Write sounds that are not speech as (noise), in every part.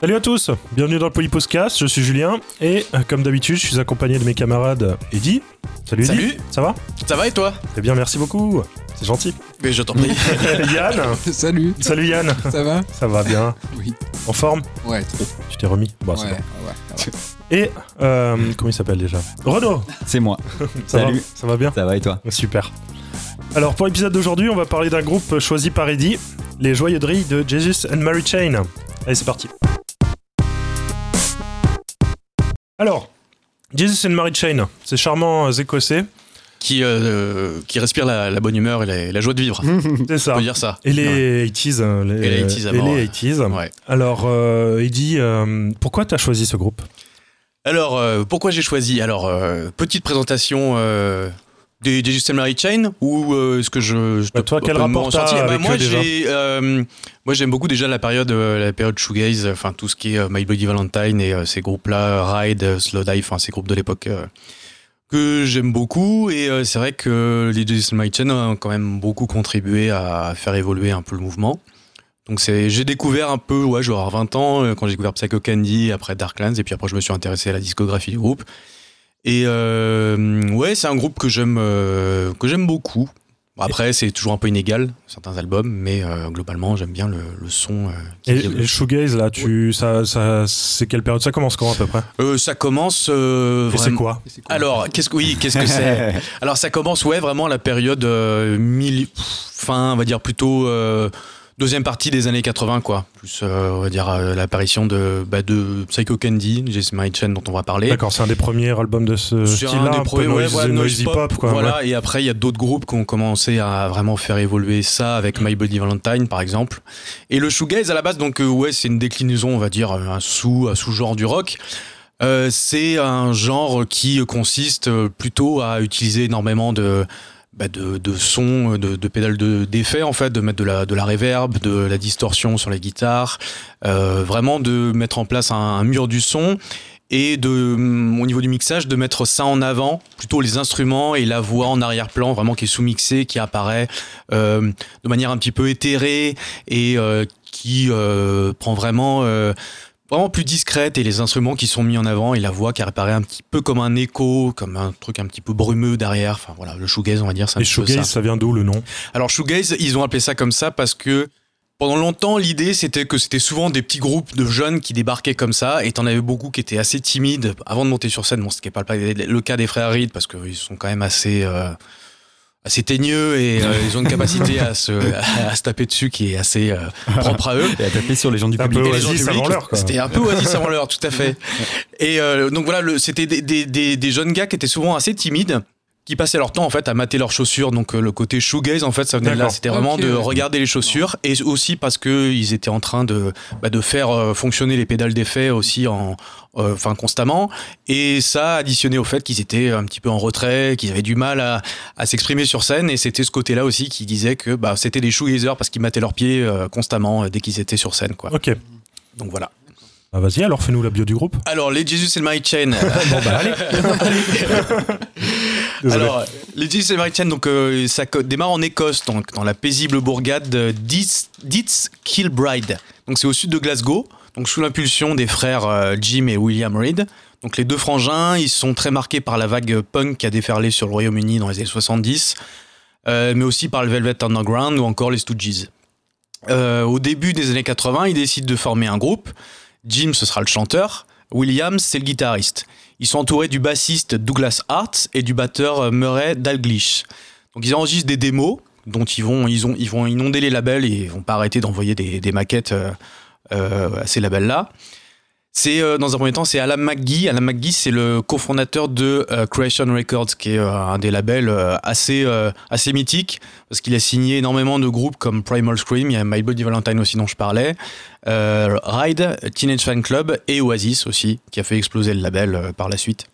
Salut à tous, bienvenue dans le Polypostcast, je suis Julien et euh, comme d'habitude je suis accompagné de mes camarades Eddy. Salut Eddy. Salut. Ça va? Ça va et toi? Très bien, merci beaucoup. C'est gentil. Mais je t'en prie. (laughs) Yann Salut, Salut Yann ça va? Ça va bien Oui. En forme? Ouais, trop. Tu t'es remis? Bon, c'est ouais, bon. ouais, ça va. Et, euh, comment il s'appelle déjà? Renaud C'est moi. (laughs) Ça Salut? va Ça va bien? Ça va et toi? Super. Alors pour l'épisode d'aujourd'hui, on va parler d'un groupe choisi par Eddie, les Joyeuderies de Jesus and Mary Chain. Allez, c'est parti. Alors, Jesus and Mary Chain, ces charmants écossais, qui, euh, qui respire la, la bonne humeur et la, la joie de vivre. (laughs) c'est On ça. peut dire ça. Et les 80s. euh, Les, Et les 80s à et les ouais. 80s. Ouais. Alors, euh, Eddie, euh, pourquoi t'as choisi ce groupe? Alors, euh, pourquoi j'ai choisi? Alors, euh, petite présentation euh, des des Mary Chain ou euh, est-ce que je, je Bah, toi, quel rapport t'as sortir Bah, avec moi, eux, déjà j'ai, euh, moi, j'aime beaucoup déjà la période, euh, la période shoegaze, enfin tout ce qui est euh, My Bloody Valentine et ces groupes-là, Ride, euh, Slow Dive, enfin ces groupes de l'époque. que j'aime beaucoup et c'est vrai que les and Mary Chain ont quand même beaucoup contribué à faire évoluer un peu le mouvement. Donc c'est, j'ai découvert un peu, ouais, je vais avoir 20 ans quand j'ai découvert Psycho Candy, après Darklands, et puis après je me suis intéressé à la discographie du groupe. Et euh, ouais, c'est un groupe que j'aime, euh, que j'aime beaucoup. Après, c'est toujours un peu inégal certains albums, mais euh, globalement, j'aime bien le, le son. euh, qui Et les shoegaze, là, tu, ça, ça, c'est quelle période? Ça commence quand à peu près? Euh, ça commence vraiment. c'est quoi? Alors, qu'est-ce que oui, qu'est-ce que c'est? (laughs) Alors, ça commence ouais vraiment la période pff, fin, on va dire plutôt deuxième partie des années 80 quoi. Plus euh, on va dire euh, l'apparition de bah, de Psycho Candy, Jason My Chain dont on va parler. D'accord, c'est un des premiers albums de ce style-là, un un, peu premiers, noise- ouais, voilà, noisy pop, quoi. Voilà, ouais. et après il y a d'autres groupes qui ont commencé à vraiment faire évoluer ça avec My Bloody Valentine par exemple. Et le shoegaze à la base donc euh, ouais, c'est une déclinaison, on va dire un sous un sous-genre du rock. Euh, c'est un genre qui consiste euh, plutôt à utiliser énormément de bah, de, de sons, de, de pédales de- d'effets en fait, de mettre de la, de la reverb, de la distorsion sur les guitares, euh, vraiment de mettre en place un, un mur du son et de, hum, au niveau du mixage, de mettre ça en avant, plutôt les instruments et la voix en arrière-plan, vraiment qui est sous-mixée, qui apparaît euh, de manière un petit peu éthérée et euh, qui euh, prend vraiment, euh, vraiment plus discrète et les instruments qui sont mis en avant et la voix qui apparaît un petit peu comme un écho, comme un truc un petit peu brumeux derrière. Enfin voilà, le shoegaze, on va dire, c'est un Et shoegaze, ça. ça vient d'où le nom? Alors shoegaze, ils ont appelé ça comme ça parce que pendant longtemps, l'idée c'était que c'était souvent des petits groupes de jeunes qui débarquaient comme ça, et t'en avais beaucoup qui étaient assez timides avant de monter sur scène. Bon, ce qui n'est pas le, le cas des frères Reed parce qu'ils sont quand même assez euh, assez teigneux et euh, ils ont une capacité à se à, se taper dessus qui est assez euh, propre à eux. Et à taper sur les gens du public. C'était un peu Oasis avant l'heure, tout à fait. Et euh, donc voilà, le- c'était des, des- des- des jeunes gars qui étaient souvent assez timides, qui passaient leur temps en fait à mater leurs chaussures. Donc euh, le côté shoegaze en fait, ça venait de là. C'était vraiment de regarder les chaussures et aussi parce que ils étaient en train de bah, de faire euh, fonctionner les pédales d'effet aussi en euh, enfin constamment et ça additionné au fait qu'ils étaient un petit peu en retrait qu'ils avaient du mal à, à s'exprimer sur scène et c'était ce côté là aussi qui disait que bah, c'était des shoegazers parce qu'ils mataient leurs pieds euh, constamment dès qu'ils étaient sur scène quoi Ok. donc voilà Ah, Vas-y, alors fais-nous la bio du groupe. alors, les Jesus and My Chain. (laughs) bon, bah allez. (laughs) (laughs) Alors, les Chain, donc, euh, ça démarre en Écosse, donc, dans la paisible bourgade Dietz Kilbride. Donc, c'est au sud de Glasgow, donc sous l'impulsion des frères euh, Jim et William Reed. Donc, les deux frangins, ils sont très marqués par la vague punk qui a déferlé sur le Royaume-Uni dans les années 70, euh, mais aussi par le Velvet Underground ou encore les Stooges. Euh, au début des années 80, ils décident de former un groupe. Jim, ce sera le chanteur. Williams, c'est le guitariste. Ils sont entourés du bassiste Douglas Hart et du batteur euh, Murray Dalglish. Donc ils enregistrent des démos dont ils vont, ils ont, ils vont inonder les labels et ils vont pas arrêter d'envoyer des, des maquettes euh, euh, à ces labels-là. C'est euh, dans un premier temps, c'est Alan McGee. Alan McGee, c'est le cofondateur de euh, Creation Records, qui est euh, un des labels assez assez mythique parce qu'il a signé énormément de groupes comme Primal Scream, il y a My Bloody Valentine aussi dont je parlais, Ride, Teenage Fan Club et Oasis aussi, qui a fait exploser le label par la suite.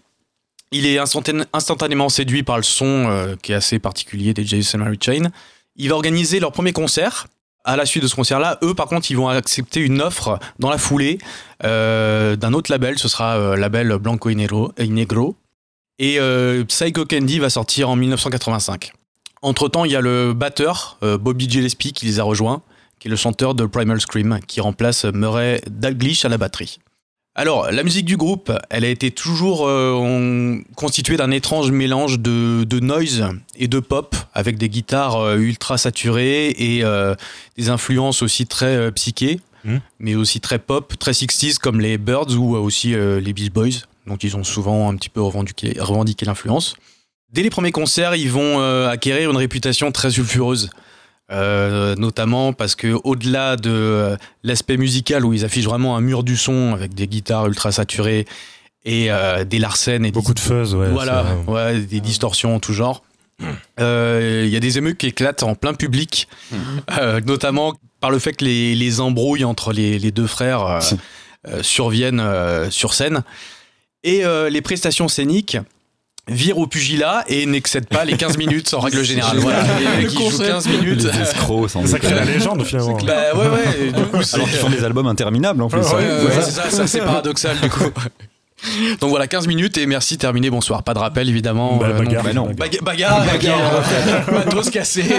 Il est instantané- instantanément séduit par le son qui est assez particulier des Jason Mary Chain. Il va organiser leur premier concert. À la suite de ce concert-là, eux, par contre, ils vont accepter une offre dans la foulée euh, d'un autre label. Ce sera euh, label Blanco y Negro. Et euh, Psycho Candy va sortir en 1985. Entre-temps, il y a le batteur, Bobby Gillespie, qui les a rejoints, qui est le chanteur de Primal Scream, qui remplace Murray Dalglish à la batterie. Alors, la musique du groupe, elle a été toujours euh, constituée d'un étrange mélange de, noise et de pop, avec des guitares euh, ultra saturées et euh, des influences aussi très psychées, hmm. mais aussi très pop, très 60s comme les Birds ou aussi les Beach Boys, dont ils ont souvent un petit peu revendiqué, revendiqué l'influence. Dès les premiers concerts, ils vont acquérir une réputation très sulfureuse. Euh, notamment parce que au-delà de euh, l'aspect musical où ils affichent vraiment un mur du son avec des guitares ultra saturées et euh, des larcènes et beaucoup de fuzz, ouais, voilà, ouais, des distorsions en tout genre. Il y a des émeutes qui éclatent en plein public, notamment par le fait que les, les embrouilles entre les, les deux frères surviennent sur scène. Et les prestations scéniques, vire au pugilat et n'excède pas les 15 minutes en règle générale. Voilà, les mecs qui jouent 15 minutes. Les escrocs, sans Ça crée la légende finalement. Bah ouais, ouais. Du coup, Alors qu'ils font des albums interminables en plus. Ouais, ouais, c'est ça, ça c'est paradoxal du coup. Donc voilà, 15 minutes et merci, terminé, bonsoir. Pas de rappel évidemment. Bah, bagarre. Bah non. Baga bagarre, bagarre, matos (laughs) cassé. (laughs)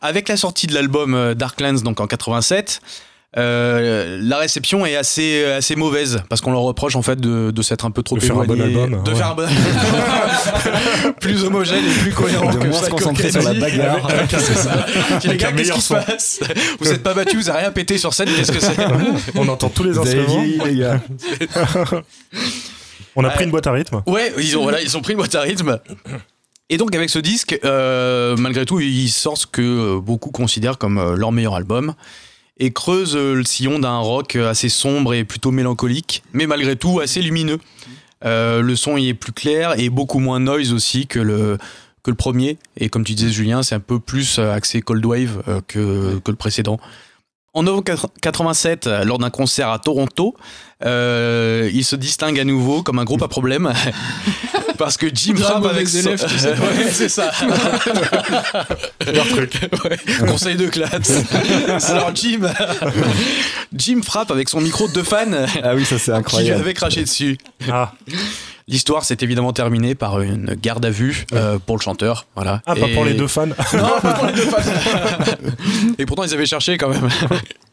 Avec la sortie de l'album Darklands donc en 87, euh, la réception est assez assez mauvaise parce qu'on leur reproche en fait de, de s'être un peu trop de faire un bon album, de ouais. faire un bon (laughs) plus homogène et plus cohérent De que moins se concentrer sur la bagarre. c'est ça (laughs) les gars un qu'est-ce meilleur qui se passe? Vous êtes pas battus vous avez rien pété sur scène qu'est-ce que c'est? On entend tous les instruments. vieilli, les gars. (laughs) On a pris une boîte à rythme. ouais ils ont voilà ils ont pris une boîte à rythme et donc avec ce disque euh, malgré tout ils sortent ce que beaucoup considèrent comme euh, leur meilleur album et creuse euh, le sillon d'un rock assez sombre et plutôt mélancolique, mais malgré tout assez lumineux. Euh, le son y est plus clair et beaucoup moins noise aussi que le, que le premier. Et comme tu disais, Julien, c'est un peu plus euh, axé Cold Wave euh, que, que le précédent. En novembre 87, euh, lors d'un concert à Toronto, euh, il se distingue à nouveau comme un groupe à problème (laughs) parce que Jim frappe avec son- tu sais. (laughs) Ouais, c'est ça. (laughs) Leur truc. Ouais, conseil de classe. Alors Jim, Jim frappe avec son micro de fan Ah oui, ça c'est qui lui incroyable. avait craché dessus. Ah, L'histoire s'est évidemment terminée par une garde à vue euh, pour le chanteur. Voilà. ah pas pour les deux fans. (laughs) Non, pas pour les deux (laughs) fans. Et pourtant ils avaient cherché quand même. (laughs)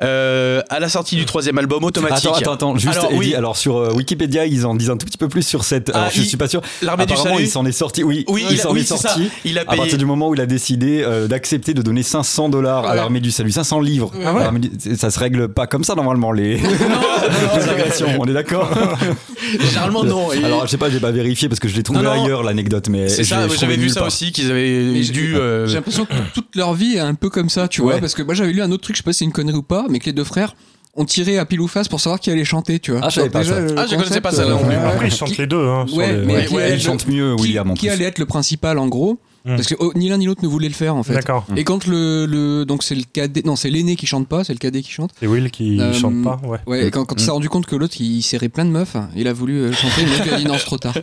Euh, à la sortie du troisième album automatique. Attends, attends, attends, juste Alors, Eddie, oui. alors sur euh, Wikipédia, ils en disent un tout petit peu plus sur cette. Ah, alors je il- suis pas sûr. L'armée du salut. il s'en est sorti. Oui, Oui, il s'en oui, est sorti. Il a À payé. partir du moment où il a décidé euh, d'accepter de donner 500 dollars à Ouais. l'armée du salut, 500 livres. Ah ouais. Du- Ça se règle pas comme ça normalement les, (laughs) les agressions. On est d'accord? (laughs) Généralement non. Et- Alors je sais pas, j'ai pas vérifié parce que je l'ai trouvé Non, non. ailleurs l'anecdote, mais c'est je ça. J'avais vu ça aussi qu'ils avaient Mais j'ai- dû. euh, J'ai l'impression que toute leur vie est un peu comme ça, tu vois. Ouais. Parce que moi, j'avais lu un autre truc, je sais pas si c'est une connerie ou pas, mais que les deux frères ont tiré à pile ou face pour savoir qui allait chanter, tu vois. Ah, je savais Donc pas ça. le Ah, je connaissais pas ça euh. Après, ils chantent les deux. Hein, Ouais, mais Ouais, qui ouais, allait Il être chante le- mieux, qui- William en Qui allait être le principal en gros Hmm. Parce que oh, ni l'un ni l'autre ne voulait le faire en fait. D'accord. Et quand le, le donc c'est le cadet non c'est l'aîné qui chante pas c'est le cadet qui chante C'est Will qui Euh, chante pas, ouais. ouais et quand, quand il s'est rendu compte que l'autre il serrait plein de meufs il a voulu euh, chanter mais il a dit non c'est trop tard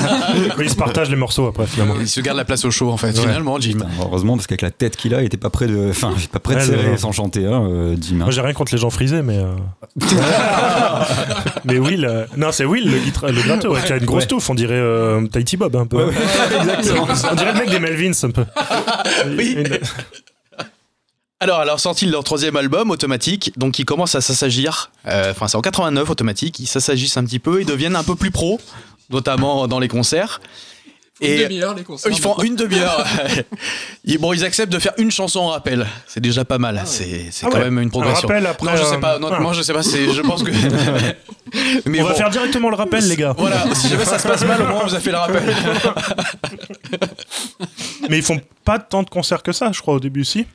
(laughs) ils se partagent les morceaux après finalement. Il se garde la place au show en fait. Finalement, Jim. Putain, Heureusement parce qu'avec la tête qu'il a, il était pas près de, enfin, pas près de Ouais, serrer sans chanter, hein, euh, Jim. hein. Moi j'ai rien contre les gens frisés, mais. euh, (laughs) mais Will. euh, Non, c'est Will le, guitra- le gratteux, ouais, qui a une grosse Ouais. touffe, on dirait euh, Tahiti Bob un peu. Ouais, ouais, exactement. (laughs) On dirait le mec des Melvins un peu. (laughs) Oui. Une- Alors, alors sorti leur troisième album, Automatique, donc ils commencent à s'assagir. Euh, Enfin, c'est en 89, Automatique. Ils s'assagissent un petit peu, ils deviennent un peu plus pro, notamment dans les concerts. Et demi-heure les concerts ils font une demi-heure. (laughs) Bon, ils acceptent de faire une chanson en rappel. C'est déjà pas mal. C'est c'est Ah quand ouais. même une Un progression. rappel après. non, je sais pas. Non, ah. moi, je sais pas. C'est, je pense que. (laughs) Mais On va faire directement le rappel, les gars. Voilà, si jamais ça se passe mal, au moins on vous a fait le rappel. (laughs) Mais ils font pas tant de concerts que ça, je crois, au début, si.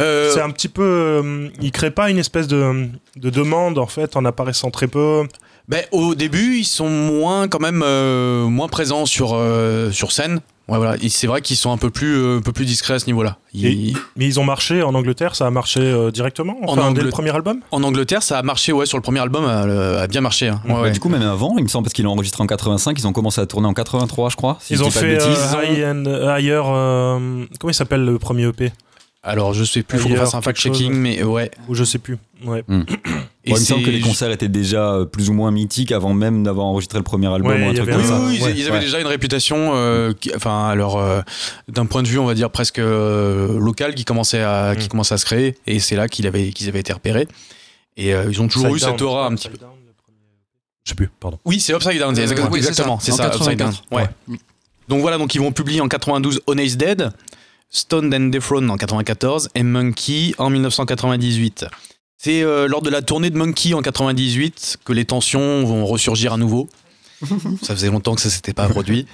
Euh, C'est un petit peu. euh, ils créent pas une espèce de, de demande, en fait, en apparaissant très peu. Ben, au début, ils sont moins quand même euh, moins présents sur euh, sur scène. Ouais, voilà. C'est vrai qu'ils sont un peu plus euh, un peu plus discrets à ce niveau-là. Ils- Mais ils ont marché en Angleterre, ça a marché euh, directement En enfin, dès Angleterre. le premier album? En Angleterre, ça a marché. Ouais, sur le premier album, a, a bien marché. hein. Ouais, ouais. Du coup, même avant, il me semble, parce qu'ils l'ont enregistré en 85, ils ont commencé à tourner en 83, je crois. si Ils je ont fait bêtises. High and- Higher. euh, comment il s'appelle le premier EP Alors, je sais plus, faut qu'on fasse un fact-checking, mais ouais. Ou je sais plus. Ouais. Et Bon, il me semble que les concerts étaient déjà euh, plus ou moins mythiques avant même d'avoir enregistré le premier album Ouais, ou un il truc comme un- ça. Oui, oui, Ouais, ils, avaient ouais. déjà une réputation, euh, qui- enfin, alors, euh, d'un point de vue, on va dire presque euh, local, qui commençait à, qui Mm. commençait à se créer, et c'est là qu'ils avaient, qu'ils avaient été repérés. Et euh, ils ont toujours eu cette aura un petit peu. Down. Je sais plus, pardon. Oui, c'est Upside Down, exactement, oui, c'est exactement, ça, c'est ça, Upside Down. 84. Ouais. Donc voilà, donc ils vont publier en 92 Honest Dead, Stoned and Dethrone en 94 et Monkey en 1998. C'est euh, lors de la tournée de Monkey en 98 que les tensions vont ressurgir à nouveau. (laughs) ça faisait longtemps que ça s'était pas produit.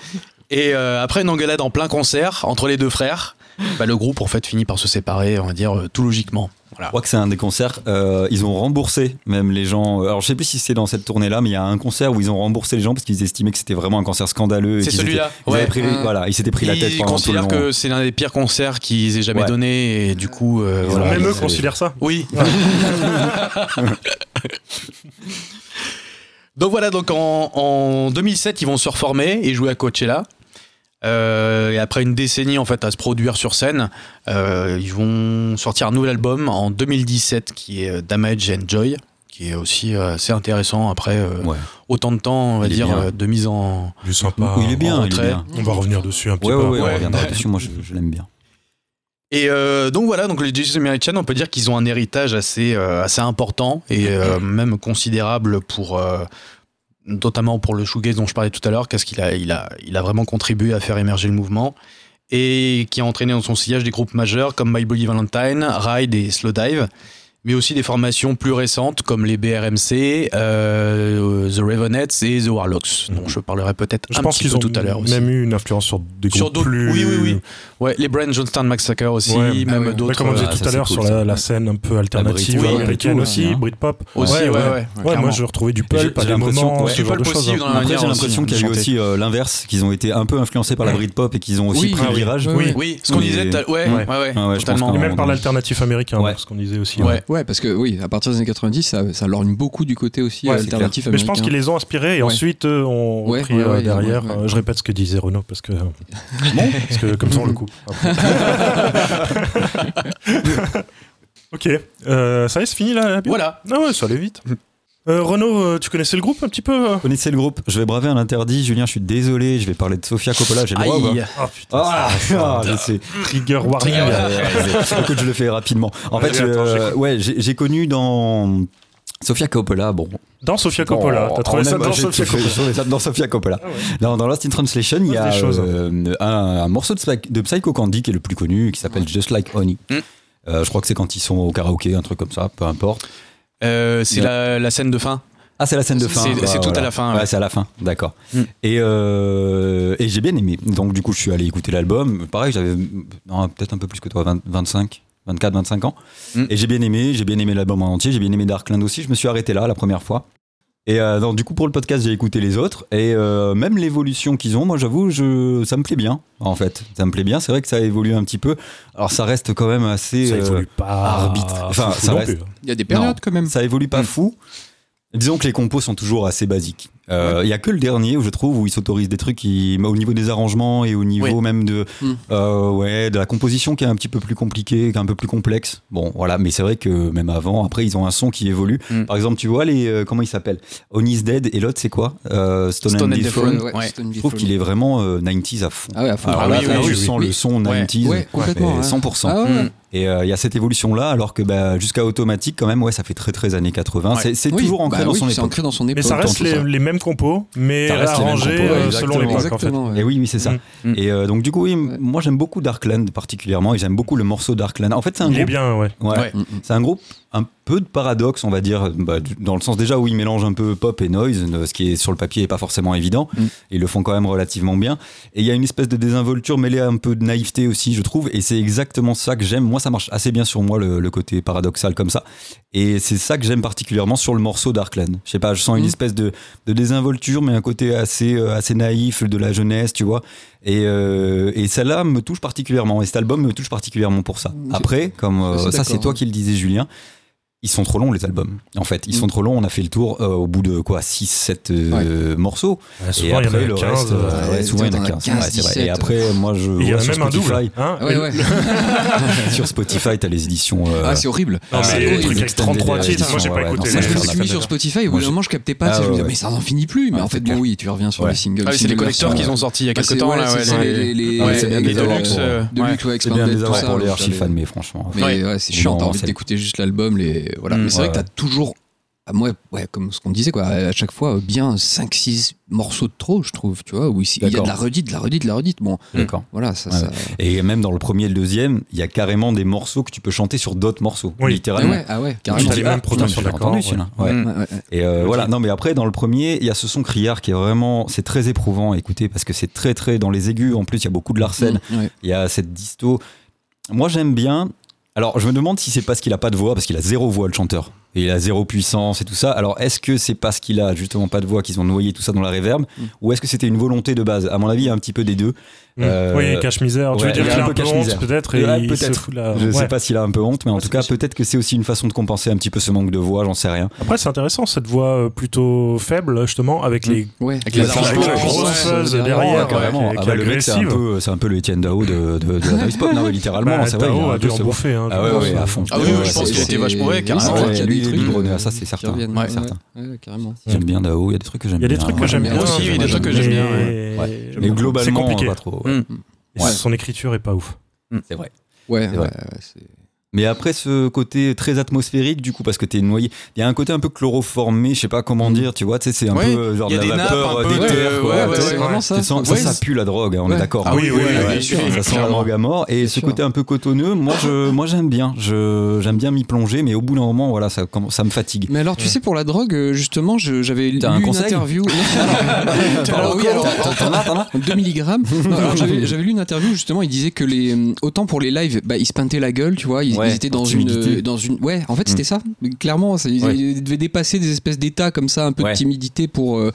Et euh, après une engueulade en plein concert entre les deux frères, bah, le groupe en fait finit par se séparer, on va dire euh, tout logiquement. Voilà. Je crois que c'est un des concerts. euh, ils ont remboursé même les gens. Alors je sais plus si c'est dans cette tournée-là, mais il y a un concert où ils ont remboursé les gens parce qu'ils estimaient que c'était vraiment un concert scandaleux. C'est celui-là, ouais. pris- Ah. Voilà, ils s'étaient pris la tête Ils considèrent que c'est l'un des pires concerts qu'ils aient jamais Ouais. donné et du coup euh, Ils ont voilà. Même eux considèrent ça. Oui. (laughs) donc voilà, donc en, en 2007, ils vont se reformer et jouer à Coachella. Euh, et après une décennie en fait à se produire sur scène, euh, ils vont sortir un nouvel album en 2017 qui est euh, Damage and Joy, qui est aussi assez intéressant après euh, Ouais. autant de temps, on va dire, bien. de mise en. Il est sympa. il est bien, il est bien. On va revenir dessus un petit Ouais, peu. ouais, ouais, après. on reviendra (laughs) dessus. Moi, je, je l'aime bien. Et euh, donc voilà, donc les Jesus American, on peut dire qu'ils ont un héritage assez, euh, assez important et euh, même considérable pour, euh, notamment pour le shoegaze dont je parlais tout à l'heure, parce qu'il a, il a, il a vraiment contribué à faire émerger le mouvement et qui a entraîné dans son sillage des groupes majeurs comme My Bloody Valentine, Ride et Slowdive, mais aussi des formations plus récentes comme les BRMC, euh, The Ravenettes et The Warlocks, dont je parlerai peut-être Je un pense petit qu'ils peu ont tout à l'heure aussi. même eu une influence sur des Sur groupes d'autres- plus. oui, oui, oui. Ouais, les Brand Johnstown Massacre aussi, Ouais. même Ah ouais. D'autres. comme on disait euh, Ah, tout à l'heure cool, sur la, la scène un peu alternative Brit, oui, américaine tout, aussi, hein. Britpop. Aussi, ouais, ouais. Ouais, moi je retrouvais du J'ai- pulp à j'ai des l'impression- moments, ouais, ce du genre de choses. manière j'ai l'impression qu'il y a eu aussi euh, l'inverse, qu'ils ont été un peu influencés par la Britpop et qu'ils ont aussi pris Ah le oui. virage. Oui, oui. Oui, ce qu'on disait, tout à- ouais, Ouais. ouais, ouais, Ah. Et même par l'alternatif américain, Ouais. ce qu'on disait aussi. Ouais. Parce que oui, à partir des années 90, ça, ça lorgne beaucoup du côté aussi Ouais, c'est alternatif Mais je pense qu'ils les ont inspirés et Ouais. ensuite euh, ont Ouais, ouais, euh, derrière. Euh, Je répète ce que disait Renaud parce que, (laughs) parce que comme ça on le coupe. (laughs) ok, euh, ça y est, c'est fini là la Voilà. Ah ouais, ça allait vite. (laughs) Euh, Renaud, euh, tu connaissais le groupe un petit peu euh Vous connaissez le groupe Je vais braver un interdit. Julien, je suis désolé. Je vais parler de Sofia Coppola. J'ai le droit ou pas Aïe. Ah putain, Ah, ah. Trigger warning. Écoute, je le fais rapidement. En fait, euh, ouais, j'ai connu dans Sofia Coppola. Bon, Dans Sofia Coppola, Bon, t'as trouvé trouvé- ça dans Sofia Coppola. Ah ouais. Dans, dans Lost in Translation, il y a des choses. euh, un, un morceau de, de Psycho Candy qui est le plus connu, qui s'appelle Just Like Honey. Mm. Euh, je crois que c'est quand ils sont au karaoké, un truc comme ça, peu importe. Euh, c'est la, la scène de fin. Ah, c'est la scène de fin. C'est- c'est tout à la fin, Ouais, ouais. c'est à la fin, d'accord. Mm. Et, euh, et j'ai bien aimé. Donc, du coup, je suis allé écouter l'album. Pareil, j'avais non, peut-être un peu plus que toi, 20 25, 24, 25 ans. Mm. Et j'ai bien aimé. J'ai bien aimé l'album en entier. J'ai bien aimé Darkland aussi. Je me suis arrêté là la première fois. Et euh, donc, du coup, pour le podcast, j'ai écouté les autres. Et euh, même l'évolution qu'ils ont, moi, j'avoue, je, ça me plaît bien, en fait. Ça me plaît bien. C'est vrai que ça évolue un petit peu. Alors, ça reste quand même assez. Ça euh, évolue pas. arbitre. Enfin, ça reste- plus. Il y a des périodes Non. quand même. ça évolue pas Mm. fou. Disons que les compos sont toujours assez basiques. Euh, Il y a que le dernier où je trouve où ils s'autorisent des trucs qui, au niveau des arrangements et au niveau Oui. même de, Mm. euh, ouais, de la composition qui est un petit peu plus compliquée, qui est un peu plus complexe. Bon, voilà, mais c'est vrai que même avant, après, ils ont un son qui évolue. Mm. Par exemple, tu vois les, euh, comment ils s'appellent? Onis Dead et l'autre c'est quoi? Euh, Stone, Stone and Dethrone. Dethrone. ouais. Stone Je trouve qu'il est vraiment euh, 90s à fond. Ah ouais, à fond. Alors Ah là, oui, là, sens le son Ouais. 90s. Ouais, complètement. mais ouais. 100%. Ah ouais. Mm. Et euh, il y a cette évolution là, alors que bah, jusqu'à automatique quand même, ouais, ça fait très très années 80. Ouais. C'est Oui, toujours ancré bah dans oui, son c'est époque. ancré dans son époque. Mais ça reste les, ça. les mêmes compos, mais compos, euh, ouais, selon l'époque en fait. Ouais. Et oui, oui, c'est ça. Mm. Mm. Et euh, donc du coup, oui, moi j'aime beaucoup Darkland particulièrement, et j'aime beaucoup le morceau Darkland. En fait, c'est un Il est groupe. bien, ouais. Ouais. Ouais. Mm. C'est un groupe un peu de paradoxe, on va dire, bah, dans le sens déjà où ils mélangent un peu pop et noise, euh, ce qui est sur le papier est pas forcément évident. Mm. Ils le font quand même relativement bien. Et il y a une espèce de désinvolture mêlée à un peu de naïveté aussi, je trouve. Et c'est exactement ça que j'aime. Moi, ça marche assez bien sur moi, le, le côté paradoxal comme ça. Et c'est ça que j'aime particulièrement sur le morceau Darkland. Je sais pas, je sens une Mm. espèce de, de désinvolture, mais un côté assez, euh, assez naïf de la jeunesse, tu vois. Et, euh, et celle-là me touche particulièrement. Et cet album me touche particulièrement pour ça. Après, comme euh, ça, c'est toi qui le disais, Julien. Ils sont trop longs les albums. En fait, ils sont Mm. trop longs. On a fait le tour euh, au bout de quoi 6 7 euh, morceaux Ouais, et souvent, il y en après le 15, reste euh, euh, ouais, ouais, souvent il y en a t'en as 15. Ouais, c'est vrai. 17. Et après moi je et Il y a sur même un double. Spotify hein. Ouais, Et- ouais. (laughs) sur Spotify tu as les éditions euh, Ah, c'est horrible. Non, Ah, mais c'est les horrible. trucs avec 33 Extended titres, moi j'ai pas ouais, écouté. non, Moi, je me suis mis sur. Spotify, au bout d'un moment, je captais pas. Ah, ça, je me ouais, disais, ouais. mais ça n'en finit plus. Mais Ouais, en fait, c'est bon, oui, tu reviens sur Ouais. les singles. Ah c'est les collecteurs version, qu'ils ont euh, sorti il y a quelques c'est- temps. ouais, là, ouais, les- les- Ouais, Deluxe, pour- euh, Deluxe ouais. ou c'est bien Expanded, tout ça, pour les archi fans mais franchement Mais Ouais. ouais, c'est chiant, t'as envie c'est- d'écouter juste l'album. Les... Voilà. Mm. Mais c'est vrai que t'as toujours. ah, Moi, ouais, comme ce qu'on disait, quoi, à chaque fois, bien 5-6 morceaux de trop, je trouve, tu vois, où il y a de D'accord. la redite, de la redite, de la redite. Bon, d'accord voilà, ça. Ouais. ça... et même dans le premier et le deuxième il y a carrément des morceaux que tu peux chanter sur d'autres morceaux Oui. Littéralement ouais, ah ouais, Tu Carrément. T'as dis, les mêmes ah, ouais. celui-là. Ouais. Mm. Ouais, ouais, ouais. Et euh, voilà, non mais après dans le premier, il y a ce son criard qui est vraiment, c'est très éprouvant à écouter parce que c'est très très dans les aigus. En plus, il y a beaucoup de Larsen. Mm, ouais. Il y a cette disto. Moi, j'aime bien. Alors, je me demande si c'est parce qu'il a pas de voix, parce qu'il a zéro voix le chanteur. Et il a zéro puissance et tout ça. Alors, est-ce que c'est parce qu'il a justement pas de voix qu'ils ont noyé tout ça dans la reverb, Mm. ou est-ce que c'était une volonté de base? À mon avis, il y a un petit peu des deux. Mm. Euh, Oui, cache-misère. Tu veux ouais, dire y a qu'il a un un peu honte cache-misère. peut-être et Ouais, il se peut-être. fout la- Je ouais. sais pas s'il a un peu honte, mais en tout cas, peut-être que c'est aussi une façon de compenser un petit peu ce manque de voix. J'en sais rien. Après, c'est intéressant cette voix euh, plutôt faible, justement, avec les. Ouais, Avec les avec la arrangements, grosse ouais, fuzz ouais, derrière, Ah bah, le mec, c'est un agressive. peu, c'est un peu le Etienne Dao de, de, de la noise pop, non, mais littéralement, c'est vrai. il a dû en bouffer. Ah ouais, à fond. Ah oui, je pense qu'il était vachement vrai, carrément. Des il est trucs, biberonné à ça, c'est certain. Ouais, Ouais, certain. ouais, carrément. J'aime bien Dao, il y a des trucs que j'aime Il y a bien. des trucs que j'aime bien. Aussi, il y a des trucs que j'aime bien. Mais Mais globalement, c'est compliqué. pas trop. Mm. Son écriture est pas ouf. C'est vrai. Ouais, ouais, ouais, c'est- Mais après, ce côté très atmosphérique, du coup, parce que t'es noyé, il y a un côté un peu chloroformé, je sais pas comment dire, tu vois, tu sais, c'est un Ouais, peu euh, genre de des la vapeur euh, peu, d'éther, ouais, quoi. ouais, ça. Sens- ça, ça pue la drogue, hein, on Ouais. est d'accord. Ah oui, oui, oui, bien sûr. Ça sent la drogue à mort. Et ce sûr. côté un peu cotonneux, moi, je, (laughs) moi, j'aime bien. Je, j'aime bien m'y plonger, mais au bout d'un moment, voilà, ça, ça me fatigue. Mais alors, tu sais, pour la drogue, euh, justement, je- j'avais lu un une conseil interview. (laughs) (laughs) alors, oui, alors, T'en as, t'en as 2 mg. J'avais j'avais lu une interview justement, il disait que les autant pour les lives, bah, ils se peintaient la gueule, tu vois, Ouais, ils étaient dans une timidité. dans une ouais, en fait c'était ça. Clairement, ça, ils, Ouais. ils devaient dépasser des espèces d'états comme ça, un peu Ouais. de timidité pour euh,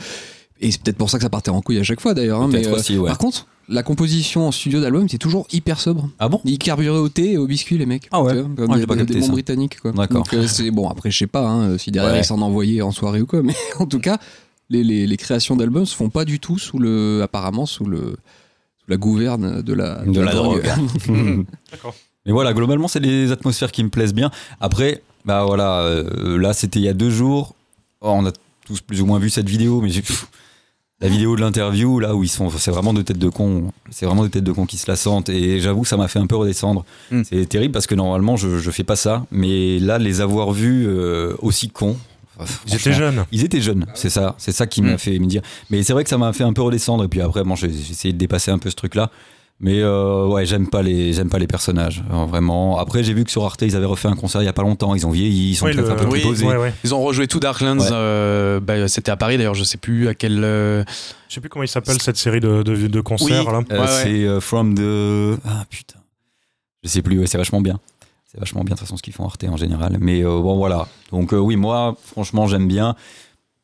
et c'est peut-être pour ça que ça partait en couille à chaque fois d'ailleurs. hein, mais euh, aussi, par contre, la composition en studio d'album était toujours hyper sobre. Ah bon? Ils carburaient au thé et au biscuit les mecs. Ah ouais. Vois, comme Ah, des, pas des- capté des bons ça. britanniques quoi. D'accord. Donc, euh, c'est bon après je sais pas hein, si derrière Ouais. ils s'en envoyaient en soirée ou quoi, (laughs) mais en tout cas les, les, les créations d'albums se font pas du tout sous le apparemment sous le sous la gouverne de la De la drogue. (laughs) D'accord. Mais voilà, globalement, c'est les atmosphères qui me plaisent bien. Après, bah voilà, euh, là, c'était il y a deux jours. Oh, on a tous plus ou moins vu cette vidéo, mais j'ai. La vidéo de l'interview, là où ils sont, c'est vraiment deux têtes de cons. C'est vraiment deux têtes de cons qui se la sentent. Et j'avoue que ça m'a fait un peu redescendre. Mm. C'est terrible parce que normalement, je, je fais pas ça. Mais là, les avoir vus euh, aussi cons. Ils étaient jeunes. Ils étaient jeunes, c'est ça, c'est ça qui m'a Mm. fait me dire. Mais c'est vrai que ça m'a fait un peu redescendre et puis après, bon, j'ai j'ai essayé de dépasser un peu ce truc-là. Mais euh, ouais, j'aime pas les, j'aime pas les personnages, euh, vraiment. Après, j'ai vu que sur Arte, ils avaient refait un concert il y a pas longtemps. Ils ont vieilli, ils sont Oui, peut-être le- un peu plus oui, posés. Ouais, ouais. Ils ont rejoué tout Darklands. Ouais. euh, bah, C'était à Paris d'ailleurs, je sais plus à quel. euh, Je sais plus comment il s'appelle cette série de, de, de concerts Oui. là. Euh. C'est From the. Ah putain. Je sais plus, ouais, c'est vachement bien. C'est vachement bien de toute façon ce qu'ils font Arte en général. Mais euh, bon, voilà. Donc euh, oui, moi, franchement, j'aime bien.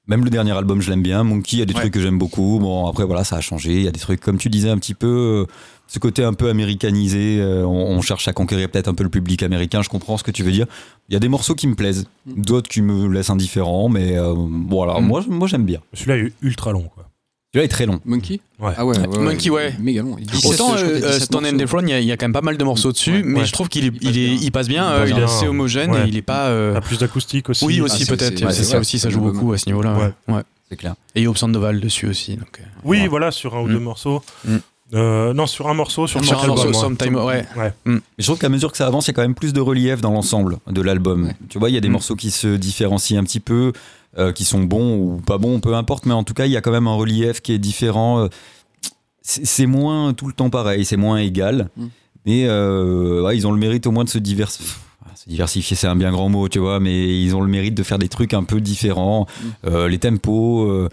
Même le dernier album, je l'aime bien. Monkey, il y a des Ouais. trucs que j'aime beaucoup. Bon, après, voilà, ça a changé. Il y a des trucs, comme tu disais, un petit peu. euh, ce côté un peu américanisé. euh, on, on cherche à conquérir peut-être un peu le public américain. Je comprends ce que tu veux dire. Il y a des morceaux qui me plaisent. D'autres qui me laissent indifférent. Mais euh, voilà, Mm. moi, moi j'aime bien. Celui-là est ultra long quoi. Celui-là est très long. Monkey Ouais. Ah ouais, ouais, ouais, Monkey, ouais. Méga long. 17, Autant a euh, 17 Stone and. Throne, il y, a- il y a quand même pas mal de morceaux dessus, Ouais. mais Ouais. je trouve qu'il est, Il passe il est- bien. il passe bien. Il euh, il est assez homogène Ouais. et il est pas. euh, T'as plus d'acoustique aussi. Oui, aussi Ah, peut-être. c'est- ça aussi, ça joue album. beaucoup à ce niveau-là. Ouais. ouais. C'est clair. Et il y a Sandoval dessus aussi. Donc, euh, Oui, voilà, sur un ou Mm. deux morceaux. Mm. Euh, non, sur un morceau, sur Sur un album. morceau, ouais. Sometime, ouais. Ouais. Mais je trouve qu'à mesure que ça avance, il y a quand même plus de relief dans l'ensemble de l'album. Ouais. Tu vois, il y a des Mm. morceaux qui se différencient un petit peu, euh, qui sont bons ou pas bons, peu importe, mais en tout cas, il y a quand même un relief qui est différent. euh, C'est moins tout le temps pareil, c'est moins égal. Mm. Mais euh, ouais, ils ont le mérite au moins de se diversifier. Se diversifier, c'est un bien grand mot, tu vois, mais ils ont le mérite de faire des trucs un peu différents. Mm. Euh, les tempos, euh,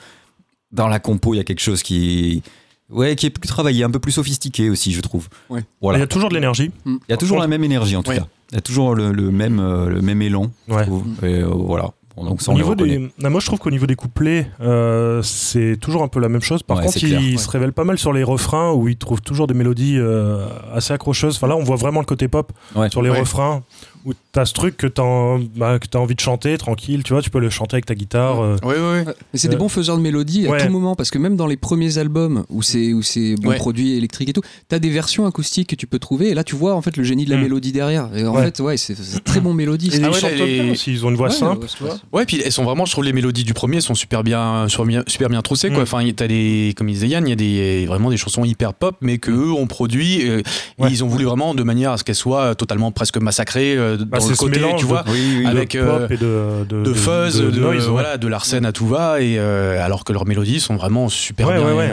dans la compo, il y a quelque chose qui, ouais, qui est plus travaillé, un peu plus sophistiqué aussi, je trouve. Ouais. Voilà. Il y a toujours de l'énergie. Il y a toujours la même énergie en tout cas. Il y a toujours le, le même, euh, le même élan. je Ouais. trouve. Et, euh, voilà. Bon, donc ça, Au on les niveau reconnaît. des... Non, moi, je trouve qu'au niveau des couplets, euh, c'est toujours un peu la même chose. Par Ouais, contre, clair. se révèle pas mal sur les refrains où il trouve toujours des mélodies euh, assez accrocheuses. Enfin, là, on voit vraiment le côté pop Ouais. sur les Ouais. refrains où t'as ce truc que t'as bah, que t'as envie de chanter tranquille, tu vois, tu peux le chanter avec ta guitare. euh, Ouais, ouais, ouais. Ouais, Mais c'est des Euh, bons faiseurs de mélodie à tout moment parce que même dans les premiers albums où c'est où c'est bon Ouais. produit électrique et tout, t'as des versions acoustiques que tu peux trouver et là tu vois en fait le génie de la Mm. mélodie derrière. Et en Ouais. fait ouais c'est très bon mélodie. Et ils Ah ouais, chantent les- aussi, ils ont une voix Ouais, simple. ouais, tu vois. Ouais, puis elles sont vraiment, je trouve les mélodies du premier sont super bien, super bien, troussées quoi. Mm. Enfin, t'as des, comme disait Yann, il y a des vraiment des chansons hyper pop, mais que eux ont produit. euh, et Ouais. ils ont voulu vraiment de manière à ce qu'elles soient totalement presque massacrées euh, Bah, dans le côté, mélange tu de- vois, Oui, oui. avec de euh, pop et de, de, de fuzz, de, noise, ouais. voilà, de l'arsène à tout va, et euh, alors que leurs mélodies sont vraiment super Ouais, bien. ouais,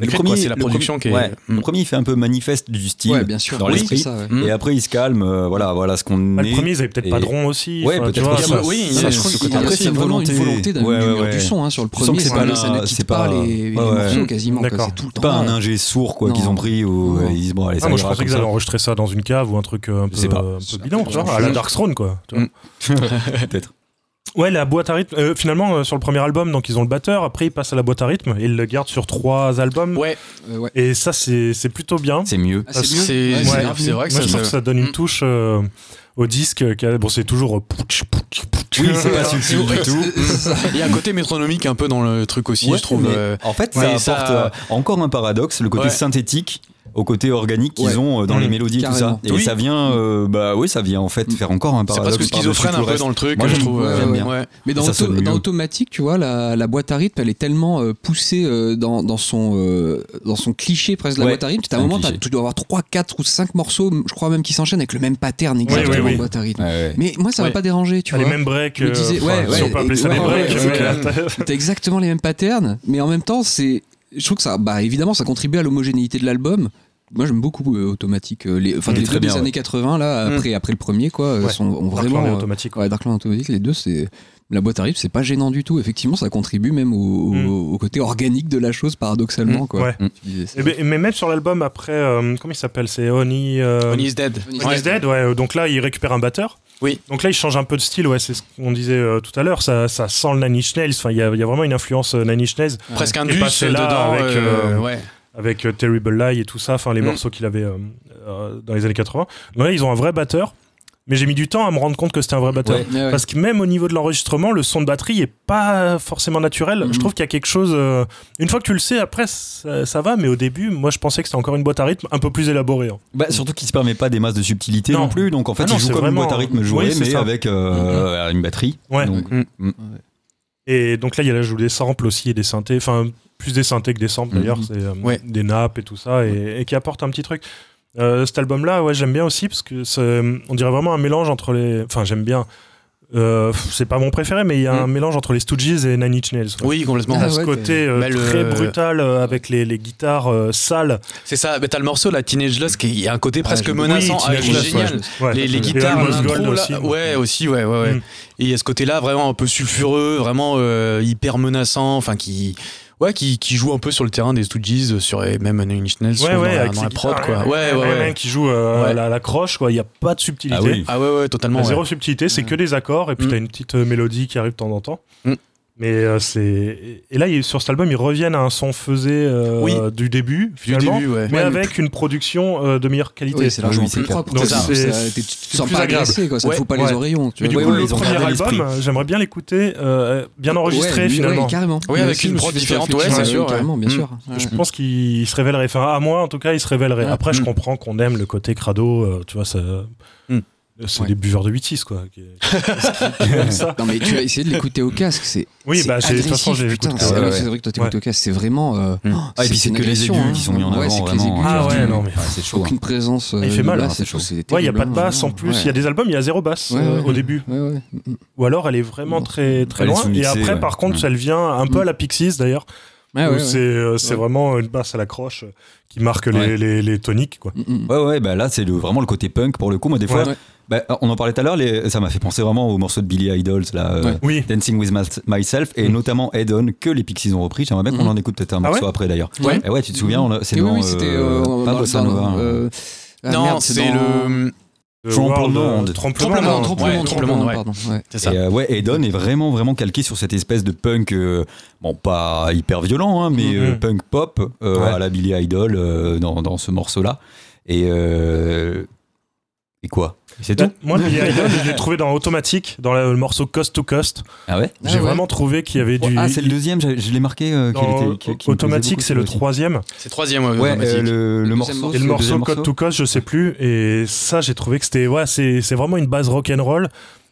Mais écrites, quoi. c'est la le production premier- qui est. ouais, Mm. Le premier, il fait un peu manifeste du style Ouais, bien sûr. dans Oui, l'esprit. ouais. Mm. Et après, il se calme. euh, voilà, voilà ce qu'on Bah, est. le premier, ils avaient peut-être et- pas de rond aussi. Ouais, peut-être ça- oui, Ça, je crois qu'il y a côté-là. aussi Après, c'est vraiment une volonté. volonté du son hein, sur le premier. c'est pas les, morceaux quasiment. C'est tout le C'est temps. pas un ingé sourd quoi qu'ils ont pris ou ils disent bon allez ça moi, je pensais qu'ils allaient enregistrer ça dans une cave ou un truc euh, un peu, bidon, genre, à la Dark Throne, quoi. tu vois. Mm. (laughs) Peut-être. Ouais, la boîte à rythme. euh, finalement, euh, sur le premier album, donc ils ont le batteur. Après, ils passent à la boîte à rythme et ils le gardent sur trois albums. Ouais, Euh, ouais. Et ça, c'est c'est plutôt bien. C'est mieux. Ah, c'est c'est Ouais, vrai que Moi, ça, je trouve que ça donne une Mm. touche euh, au disque. qui a- Bon, c'est toujours. pouch, pouch, pouch. Oui, c'est pas subtil du tout. (laughs) Il y a un côté métronomique un peu dans le truc aussi, Ouais, je trouve. euh, En fait, ouais, ça ça- apporte euh, encore un paradoxe, le côté Ouais. synthétique au côté organique qu'ils Ouais. ont euh, dans les mélodies et tout ça. Et Oui. ça vient, euh, bah oui, ça vient en fait Mm. faire encore un C'est paradoxe. presque par-dessus schizophrène tout un peu dans le truc, Moi, je trouve. ouais, euh, j'aime bien. ouais. Mais dans, auto- Automatique, tu vois, la, la boîte à rythme, elle est tellement euh, poussée euh, dans, dans, son, euh, dans son cliché presque de la Ouais, boîte à rythme. c'est À un un moment, tu dois avoir 3, 4 ou 5 morceaux, je crois même, qui s'enchaînent avec le même pattern exactement de boîte à rythme. Ouais, ouais. Mais moi, ça Ouais. m'a pas dérangé, tu Ah, les vois. mêmes breaks. Si on peut appeler ça des breaks. T'as exactement les mêmes patterns, mais en même temps, c'est. Je trouve que ça, bah évidemment, ça contribue à l'homogénéité de l'album. Moi, j'aime beaucoup euh, Automatique. euh, les, enfin, les deux bien, des ouais. années 80, là, Mm. après, après le premier, quoi, euh, Ouais. sont, ont Darkland vraiment. et euh, automatique. Ouais, Darkland Automatique, les deux, c'est. La boîte à rythme, c'est pas gênant du tout. Effectivement, ça contribue même au, au- Mm. au côté organique de la chose, paradoxalement, quoi. Ouais. Mm. Tu disais ça. Eh ben, mais même sur l'album après, euh, comment il s'appelle? C'est Honey. euh, Honey is Dead. Honey is Dead, ouais. Donc là, il récupère un batteur. Oui. Donc là, il change un peu de style, ouais. C'est ce qu'on disait euh, tout à l'heure. Ça, ça sent le Inch Nails. Enfin, il y a, il y a vraiment une influence euh, Inch Nails Presque un là dedans. avec, euh, euh, ouais. avec euh, Terrible Lie et tout ça. Enfin, les Mm. morceaux qu'il avait euh, euh, dans les années 80. Donc là, ils ont un vrai batteur. Mais j'ai mis du temps à me rendre compte que c'était un vrai batteur. Ouais. Ouais, ouais. Parce que même au niveau de l'enregistrement, le son de batterie est pas forcément naturel. Mhm. Je trouve qu'il y a quelque chose. euh, Une fois que tu le sais, après, ça, ça va. Mais au début, moi, je pensais que c'était encore une boîte à rythme un peu plus élaborée. hein. Bah, surtout qu'il se permet pas des masses de subtilité non, Non. plus, donc en fait Ah non, il joue c'est comme vraiment- une boîte à rythme jouée, Oui, mais ça. avec euh, une batterie. Ouais. Donc, Et donc là, il y a je joue des samples aussi et des synthés. Enfin, plus des synthés que des samples Mhm. d'ailleurs. C'est euh, Ouais. des nappes et tout ça. Et, et qui apporte un petit truc. Euh, cet album-là, ouais, j'aime bien aussi parce que on dirait vraiment un mélange entre les. Enfin, j'aime bien. Euh, c'est pas mon préféré, mais il y a un Mhm. mélange entre les Stooges et Nine Inch Nails. ouais. Oui, complètement. Il y a Ah ce ouais, côté euh, Bah, le- très brutal euh, avec les, les guitares euh, sales. C'est ça, bah, t'as le morceau, la Teenage Lost, qui a un côté presque je- menaçant, oui, ah, génial. Ouais. Les, les guitares, l'intro, aussi. ouais, aussi, ouais, ouais, ouais. Mm. Et il y a ce côté-là vraiment un peu sulfureux, vraiment euh, hyper menaçant, enfin qui, ouais, qui, qui joue un peu sur le terrain des Stooges, sur et même Nine Inch Nails, Ouais, ouais, dans, la, avec dans ses la prod, guitares, quoi. Ouais, ouais, ouais, ouais. qui joue euh, Ouais. la, la croche, quoi. Il n'y a pas de subtilité. Ah oui. Ah ouais, ouais, totalement. Il y a ouais. zéro subtilité, c'est Ouais. que des accords et puis Mm. t'as une petite euh, mélodie qui arrive de temps en temps. Mm. Mais euh, c'est et là sur cet album ils reviennent à un son faisé euh, Oui. du début Du finalement, début, ouais. mais Ouais, avec une production euh, de meilleure qualité. Oui, c'est largement oui, c'est plus propre. Donc c'est- plus pas agréable. agressé, quoi. Ça te Ouais, fout pas ouais. les oreillons. tu Mais du vois. coup Ouais, le premier album, j'aimerais bien l'écouter euh, bien enregistré Ouais, lui, finalement. ouais, carrément. Oui, avec une prod différente, ouais, c'est sûr, Carrément, bien Mm. sûr. Je pense qu'il se révélerait. Enfin, à moi, en tout cas, il se révélerait. Après, je Mm. comprends qu'on aime le côté crado. tu vois, ça. C'est Ouais. des buveurs de 8-6, quoi. Non mais tu as essayé de l'écouter au casque, c'est Oui, c'est bah, j'ai- de toute façon, j'ai écouté. c'est Ouais, ouais, vrai que toi t'écoutes Ouais. au casque, c'est vraiment euh, Mm. oh, Ah, et c'est- puis c'est que les aigus hein. qui sont mis en Ouais, avant, c'est que les vraiment. aigus, Ah ouais, non, mais. Ouais, c'est chaud. hein. aucune présence euh, Il fait mal, hein, c'est chaud. c'est Ouais, il n'y a pas de basse en hein. plus. Il y a des albums, il y a zéro basse au début. Mm, mm. Ou alors elle est vraiment très, loin. Et après, par contre, Mm. elle vient un peu à la Pixies d'ailleurs. Où ouais, c'est euh, c'est Ouais. vraiment une basse à la croche euh, qui marque les, Ouais. les, les toniques. Quoi. Ouais, ouais, bah là, c'est le- vraiment le côté punk pour le coup. Moi, des fois, Ouais. Bah, on en parlait tout à l'heure, les- ça m'a fait penser vraiment au morceau de Billy Idols, là, euh, Ouais. Oui. Dancing with My- Myself, et Mm. notamment Head On, que les Pixies ont repris. J'aimerais bien qu'on Mhm. en écoute peut-être un Ah morceau ouais après d'ailleurs. Ouais. Et ouais, tu te souviens, c'est oui, dans. oui, c'était euh, euh, pas euh, Non, c'est dans- le. Euh, Trompe World, le euh, monde. Trompe le Trompe le monde. monde, Trompe ouais, le monde, Trompe le Trompe le monde, monde, pardon. ouais. C'est ça. Et euh, ouais, Hedon est vraiment vraiment calqué sur cette espèce de punk, euh, bon pas hyper violent, hein, mais Mhm. euh, punk pop euh, Ouais. à la Billy Idol euh, dans, dans ce morceau-là. Et euh, Et quoi? C'est Bah, tout moi, Billy (laughs) Idol, je l'ai trouvé dans Automatic, dans le, le morceau Coast to Coast. Ah ouais J'ai ouais. vraiment trouvé qu'il y avait du. Ah, c'est le deuxième, je, l'ai marqué. euh, dans était- Automatic, plaisait c'est le troisième. C'est troisième, ouais, Ouais, automatique. euh, le, le deuxième morceau. Et le morceau Code to Coast, je sais plus. Et ça, j'ai trouvé que c'était. Ouais, c'est c'est vraiment une base rock'n'roll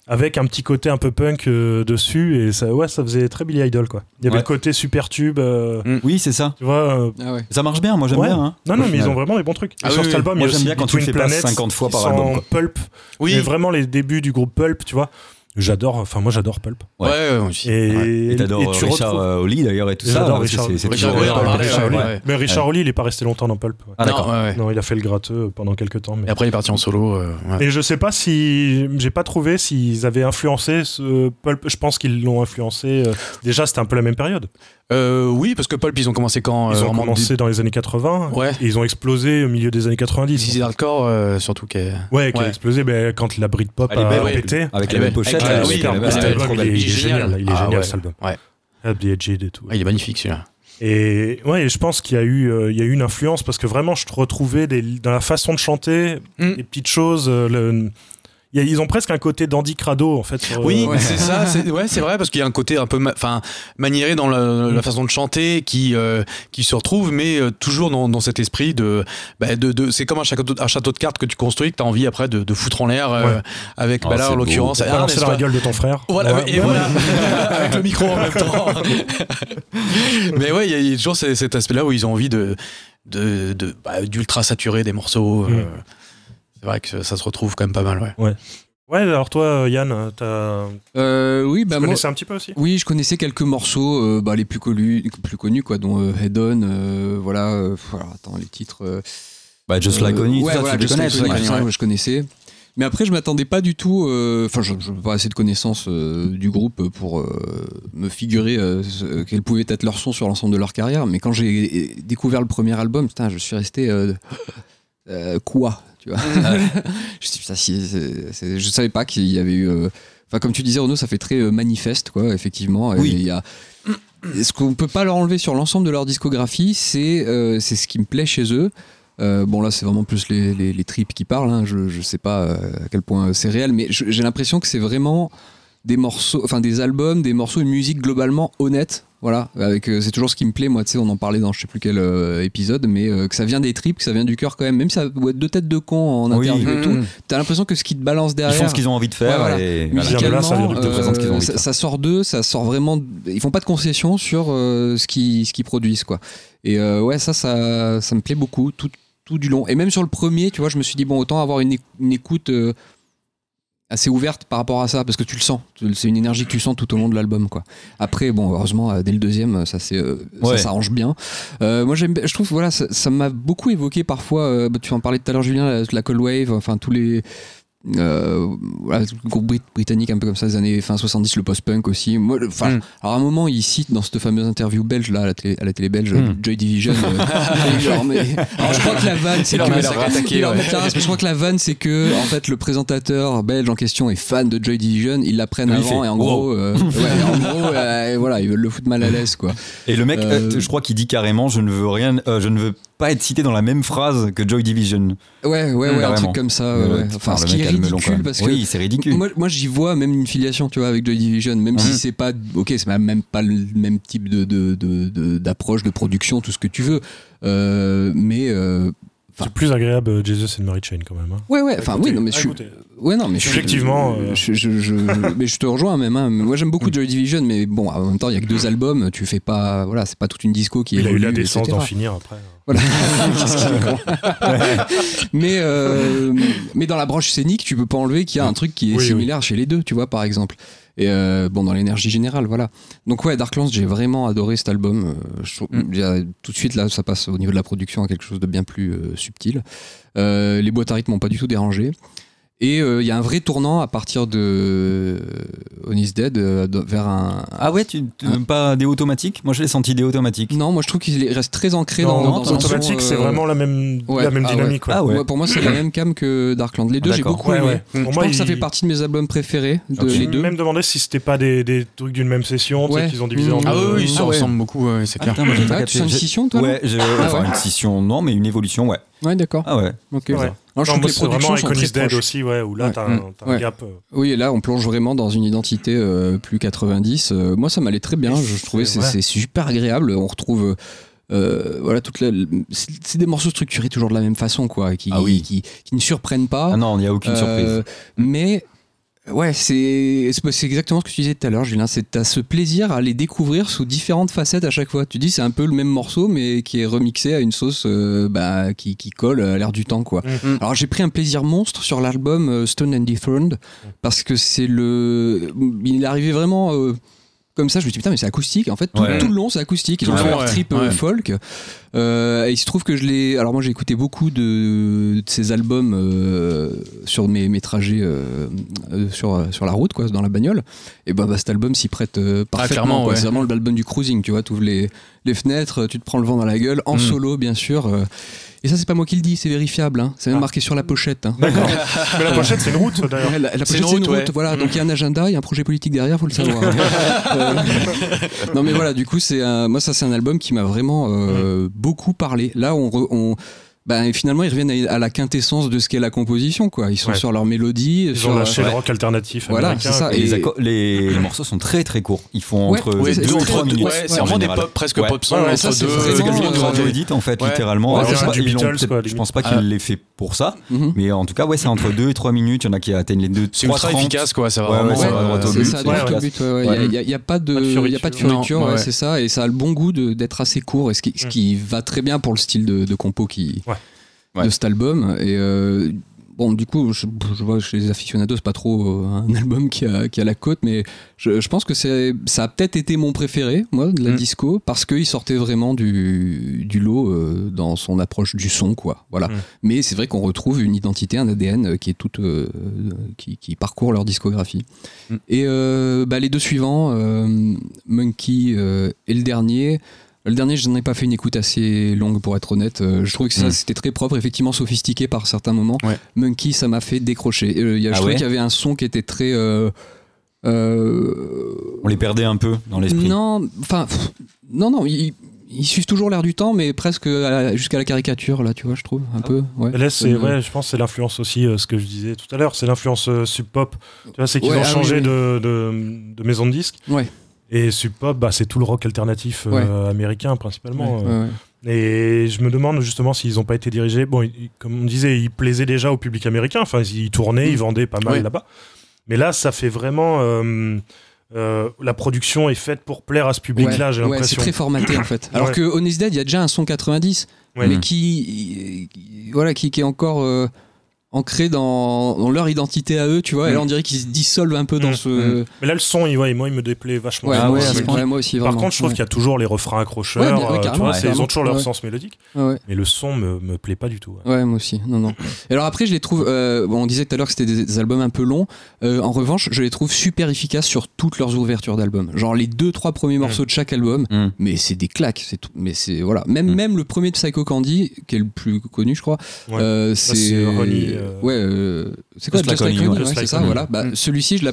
avec un petit côté un peu punk euh, dessus. Et ça, ouais, ça faisait très Billy Idol, quoi. Il y avait Ouais. le côté super tube. euh, Oui, c'est ça. tu vois. euh, Ah ouais. Ça marche bien, moi j'aime Ouais. bien. hein, non, non, mais ils ont vraiment des bons trucs. Ah et sur oui, cet oui. album, Moi, il y a j'aime aussi bien quand tu le fais pas Planets, 50 fois par album, quoi. Pulp. Oui, Mais vraiment les débuts du groupe Pulp, tu vois. J'adore. Enfin, moi, j'adore Pulp. ouais, ouais, moi aussi. Et, Ouais. Et t'adores et tu Richard retrouves- euh, Oli d'ailleurs et tout ça. J'adore Richard- c'est- c'est Richard toujours- Oli, Ouais, pareil, Richard ouais, Oli. ouais. Mais Richard Oli, il est pas resté longtemps dans Pulp. ouais. Ah, Non, d'accord. ouais, ouais. Non, il a fait le gratteux pendant quelques temps. Mais... Et après, il est parti en solo. euh, ouais. Et je sais pas si j'ai pas trouvé s'ils avaient influencé ce Pulp. Je pense qu'ils l'ont influencé. euh, Déjà, c'était un peu la même période. Euh, oui, parce que Pulp, ils ont commencé quand Ils euh, ont vraiment commencé dans les années 80 Ouais. et ils ont explosé au milieu des années 90. Zizi Hardcore, euh, surtout. Qui est... Ouais, qui a explosé ben, quand la Britpop est a belle, ouais. pété. Avec la même pochette. Trop il est, génial. Il est Ah génial ouais. cet album. Ouais. Edged et tout. Ah, il est magnifique celui-là. Et ouais, et je pense qu'il y a eu, euh, il y a eu une influence parce que vraiment, je retrouvais des, dans la façon de chanter Mm. des petites choses. euh, le- y a- ils ont presque un côté dandy crado en fait. sur, Oui, euh, c'est ça. C'est, ouais, c'est vrai parce qu'il y a un côté un peu, ma- enfin, maniéré dans la, la façon de chanter qui euh, qui se retrouve, mais euh, toujours dans, dans cet esprit de, bah, de, de- c'est comme un château, un château de cartes que tu construis que tu as envie après de, de foutre en l'air euh, Ouais. avec, Oh, bah là c'est en l'occurrence, ah, balancer n'est-ce dans la gueule de ton frère. Voilà, Ouais, et voilà, (laughs) avec le micro en même temps. (laughs) Mais ouais, il y, a- il y a toujours ce- cet aspect-là où ils ont envie de, de, de bah, d'ultra saturer des morceaux. euh, Mm. C'est vrai que ça se retrouve quand même pas mal, ouais. Ouais, alors toi, Yann, t'as- Euh, oui, bah tu moi, connaissais un petit peu aussi? Oui, je connaissais quelques morceaux, euh, bah, les plus connus, plus connus quoi, dont euh, Head On, euh, voilà. euh, alors, attends, les titres. euh, Bah, Just Like euh, tout ouais, ça, voilà, Just connais. Like ouais. ouais, je connaissais. Mais après, je m'attendais pas du tout. euh, Enfin, je n'avais pas assez de connaissances euh, du groupe pour euh, me figurer euh, quel pouvait être leur son sur l'ensemble de leur carrière. Mais quand j'ai découvert le premier album, putain, je suis resté. euh, (laughs) euh, quoi? Tu vois (laughs) je, sais, putain, si, c'est- c'est- je savais pas qu'il y avait eu. euh, Enfin, comme tu disais, Renaud, ça fait très euh, manifeste, quoi, effectivement. Et Oui. il y a. Ce qu'on peut pas leur enlever sur l'ensemble de leur discographie, c'est euh, c'est ce qui me plaît chez eux. Euh, bon là c'est vraiment plus les, les, les tripes qui parlent, hein. je, je sais pas euh, à quel point c'est réel, mais je- j'ai l'impression que c'est vraiment des morceaux, enfin des albums, des morceaux, une musique globalement honnête. Voilà, avec euh, c'est toujours ce qui me plaît, moi, tu sais, on en parlait dans je sais plus quel euh, épisode, mais euh, que ça vient des tripes, que ça vient du cœur quand même, même si ça doit être deux têtes de con en Oui. interview et tout, Mmh. t'as l'impression que ce qui te balance Ils derrière. font ce qu'ils ont envie de faire. Ouais, voilà. et voilà. Musicalement, là, ça sort d'eux, ça sort vraiment. Ils font pas de concessions sur ce qu'ils ce qu'ils produisent, quoi. Et ouais, ça, ça, ça me plaît beaucoup tout, tout du long. Et même sur le premier, tu vois, je me suis dit bon, autant avoir une, une écoute assez ouverte par rapport à ça, parce que tu le sens. C'est une énergie que tu sens tout au long de l'album, quoi. Après, bon, heureusement, euh, dès le deuxième, ça c'est euh, ça s'arrange bien. Euh, moi, j'aime, je trouve, voilà, ça m'a beaucoup évoqué parfois. euh, bah, tu en parlais tout à l'heure, Julien, la, la Cold Wave, enfin tous les euh, voilà, le groupe brit- britannique un peu comme ça des années fin 70 le post-punk aussi moi le- enfin Mm. alors à un moment il cite dans cette fameuse interview belge là à la télé, à la télé belge Mm. Joy Division euh, (laughs) genre, mais- alors je crois que la vanne c'est que la la je crois que la vanne c'est que en fait le présentateur belge en question est fan de Joy Division ils l'apprennent Oui, avant fait, et en wow. gros euh, ouais, (laughs) en gros euh, voilà ils veulent le foutre mal à l'aise quoi Et le mec, je crois qu'il dit carrément je ne veux rien, euh, je ne veux pas être cité dans la même phrase que Joy Division. ouais ouais ouais un truc comme ça ouais, ouais. enfin ce qui est ridicule parce que Oui, c'est ridicule. Moi, moi j'y vois même une filiation, tu vois, avec Joy Division, même si Mhm. c'est pas, ok, c'est même pas le même type de de- de- de- d'approche, de, production, tout ce que tu veux, Euh, mais euh, C'est plus agréable euh, Jesus and Mary Chain quand même. hein. ouais, ouais, enfin oui, non, mais je suis, ouais, non, mais Objectivement, euh, je, je- je- (laughs) mais je te rejoins même. hein. Moi, j'aime beaucoup Joy Division, mais bon, en même temps, il y a que deux albums, tu fais pas, voilà, c'est pas toute une disco qui Il a eu la décence d'en finir après. Voilà. (laughs) Est con. (laughs) mais, euh, mais dans la branche scénique, tu peux pas enlever qu'il y a un truc qui est Oui, oui. similaire chez les deux, tu vois, par exemple. Et euh, bon, dans l'énergie générale, voilà. Donc, ouais, Darklands, j'ai vraiment adoré cet album. Euh, je trouve- Mm. a- tout de suite, là, ça passe au niveau de la production à quelque chose de bien plus euh, subtil. Les boîtes à rythme m'ont pas du tout dérangé. Et euh, il y a un vrai tournant à partir de euh, On is Dead euh, de- vers un. Ah ouais, tu Hein pas des automatiques? Moi, je l'ai senti des automatiques. Non, moi je trouve qu'il reste très ancré dans, Non, dans automatique, c'est euh, vraiment la même, ouais, la même ah dynamique. quoi. Ah ouais. Ouais, pour moi, c'est la même cam que Darkland. Les deux, j'ai beaucoup Ouais, aimé. ouais. Je Pour Je moi, pense que ça il- fait partie de mes albums préférés. De Ok. J'ai les deux. même demandé si c'était pas des, des trucs d'une même session, qu'ils ont divisé en Mmh. deux. Ah oui, ils se Ah ressemblent beaucoup, c'est clair. Ah, tu sens une scission, toi Ouais, enfin une scission, non, mais une évolution, ouais. Ouais, d'accord. Ah ouais. Ok. Ouais. Non, je Non, trouve que les c'est vraiment productions sont très Iconis Dead proches. aussi, ouais, où là, Ouais. t'as un, t'as un Ouais. gap. euh, Oui, et là, on plonge vraiment dans une identité euh, plus 90. Euh, moi, ça m'allait très bien. Je, je trouvais que c'est super agréable. On retrouve. euh, voilà, toute la- c'est c'est des morceaux structurés toujours de la même façon, quoi, qui, Ah oui. qui, qui ne surprennent pas. Ah non, il n'y a aucune Euh, surprise. Mais ouais, c'est exactement ce que tu disais tout à l'heure, Julien. C'est t'as ce plaisir à les découvrir sous différentes facettes à chaque fois. Tu dis c'est un peu le même morceau, mais qui est remixé à une sauce euh, bah, qui, qui colle à l'air du temps, quoi. Mhm. Alors j'ai pris un plaisir monstre sur l'album euh, Stone and Dethroned parce que c'est le, il est arrivé vraiment. euh, comme ça, je me suis dit putain, mais c'est acoustique. En fait, tout, Ouais. tout le long, c'est acoustique. Ils ont Ah fait leur trip euh, folk. Euh, et il se trouve que je l'ai. Alors, moi, j'ai écouté beaucoup de, de ces albums euh, sur mes, mes trajets sur, sur la route, quoi, dans la bagnole. Et ben, bah, cet album s'y prête euh, parfaitement. clairement, quoi. ouais. C'est vraiment l'album du cruising, tu vois. Tu ouvres les, les fenêtres, tu te prends le vent dans la gueule, en Mm. solo, bien sûr. Et ça, c'est pas moi qui le dis, c'est vérifiable. hein. C'est même Ah. marqué sur la pochette. hein. D'accord. (laughs) Mais la pochette, c'est une route, d'ailleurs. Ouais, la, pochette, c'est une route, route, ouais. voilà. Donc il y a un agenda, il y a un projet politique derrière, faut le savoir. (laughs) Euh, non mais voilà, du coup c'est un- moi ça c'est un album qui m'a vraiment euh, beaucoup parlé. Là on, re- on ben, finalement ils reviennent à, la quintessence de ce qu'est la composition quoi. Ils sont Ouais. sur leur mélodie, Ils sur ont lâché ouais. le rock alternatif Voilà, c'est ça. Et et- les, accords- les- les morceaux sont très très courts. Ils font Ouais, entre ouais, 2 c'est ou très- 3 minutes. Ouais, c'est en vraiment des pop, presque Ouais. pop song Ouais, ouais, entre ça, c'est deux. C'est euh, du radio edit en fait, ouais. littéralement. Je pense pas qu'il Ah. l'ait fait pour ça, Mhm. mais en tout cas, ouais, c'est entre 2 et 3 minutes. Il y en a qui atteignent les 2 C'est ultra efficace, quoi. Ça va Ouais, vraiment. ouais, ça va euh, droit au C'est but. Il n'y a, il y a pas de, il y a pas de ouais. c'est ça, et ça a le bon goût d'être assez court, et ce qui, ce Mm. qui va très bien pour le style de, de compo qui, Ouais. De cet album. Et euh, bon, du coup, je, je vois chez les aficionados, c'est pas trop euh, un (laughs) album qui a, qui a la cote, mais je, je pense que ça a peut-être été mon préféré, moi, de la Mm. disco, parce qu'il sortait vraiment du, du lot euh, dans son approche du son, quoi. Voilà. Mm. Mais c'est vrai qu'on retrouve une identité, un ADN qui est toute, euh, qui, qui parcourt leur discographie. Mm. Et bah, les deux suivants, Monkey et le dernier. Le dernier, je n'en ai pas fait une écoute assez longue pour être honnête. Euh, je trouvais que ça, Mm. c'était très propre, effectivement sophistiqué par certains moments. Ouais. Monkey, ça m'a fait décrocher. Euh, il y a, je Ah trouvais ouais qu'il y avait un son qui était très. euh, euh, On les perdait un peu dans l'esprit. non, enfin, non, non, ils, ils suivent toujours l'air du temps, mais presque jusqu'à la caricature, là, tu vois, je trouve, un peu. Ouais. Et là, c'est, Euh, ouais, je pense que c'est l'influence aussi, euh, ce que je disais tout à l'heure, c'est l'influence euh, sub pop. Tu vois, c'est qu'ils Ouais, ont ah changé oui, oui. De, de, de maison de disque. Ouais. Et sub pop, bah, c'est tout le rock alternatif euh, américain principalement. Ouais, euh. ouais. Et je me demande justement s'ils n'ont pas été dirigés. Bon, ils- comme on disait, ils plaisaient déjà au public américain. Enfin, ils tournaient, Mm. ils vendaient pas mal là-bas. Mais là, ça fait vraiment. euh, euh, la production est faite pour plaire à ce public-là, j'ai ouais, c'est l'impression. très formaté en fait. (coughs) Alors que Honest Dead, il y a déjà un son 90, Ouais. mais qui, qui- voilà, qui, qui est encore euh, ancré dans, dans leur identité à eux, tu vois. Et là, Mm. on dirait qu'ils se dissolvent un peu dans Mm, ce. Mais là, le son, il, ouais, moi, il me déplaît vachement. Ouais, moi ouais, aussi, ce point. ouais, moi aussi, Par vraiment. contre, je trouve Ouais. qu'il y a toujours les refrains accrocheurs. Ouais, bien, ouais, euh, tu vois, ils ont toujours leur ouais. sens mélodique. Ouais, ouais. Mais le son me, me plaît pas du tout. ouais. Ouais, moi aussi. Non, non. Et alors après, je les trouve. euh, bon, on disait tout à l'heure que c'était des, des albums un peu longs. Euh, en revanche, je les trouve super efficaces sur toutes leurs ouvertures d'albums. Genre les deux, trois premiers morceaux de chaque album. Mm. Mais c'est des claques. C'est tout. Mais c'est voilà. Même Mm. même le premier de Psycho Candy, qui est le plus connu, je crois. Ouais. euh, c'est Ouais. euh, c'est quoi Just Like Just c'est ça. Voilà. Bah, Mm. Celui-ci, je,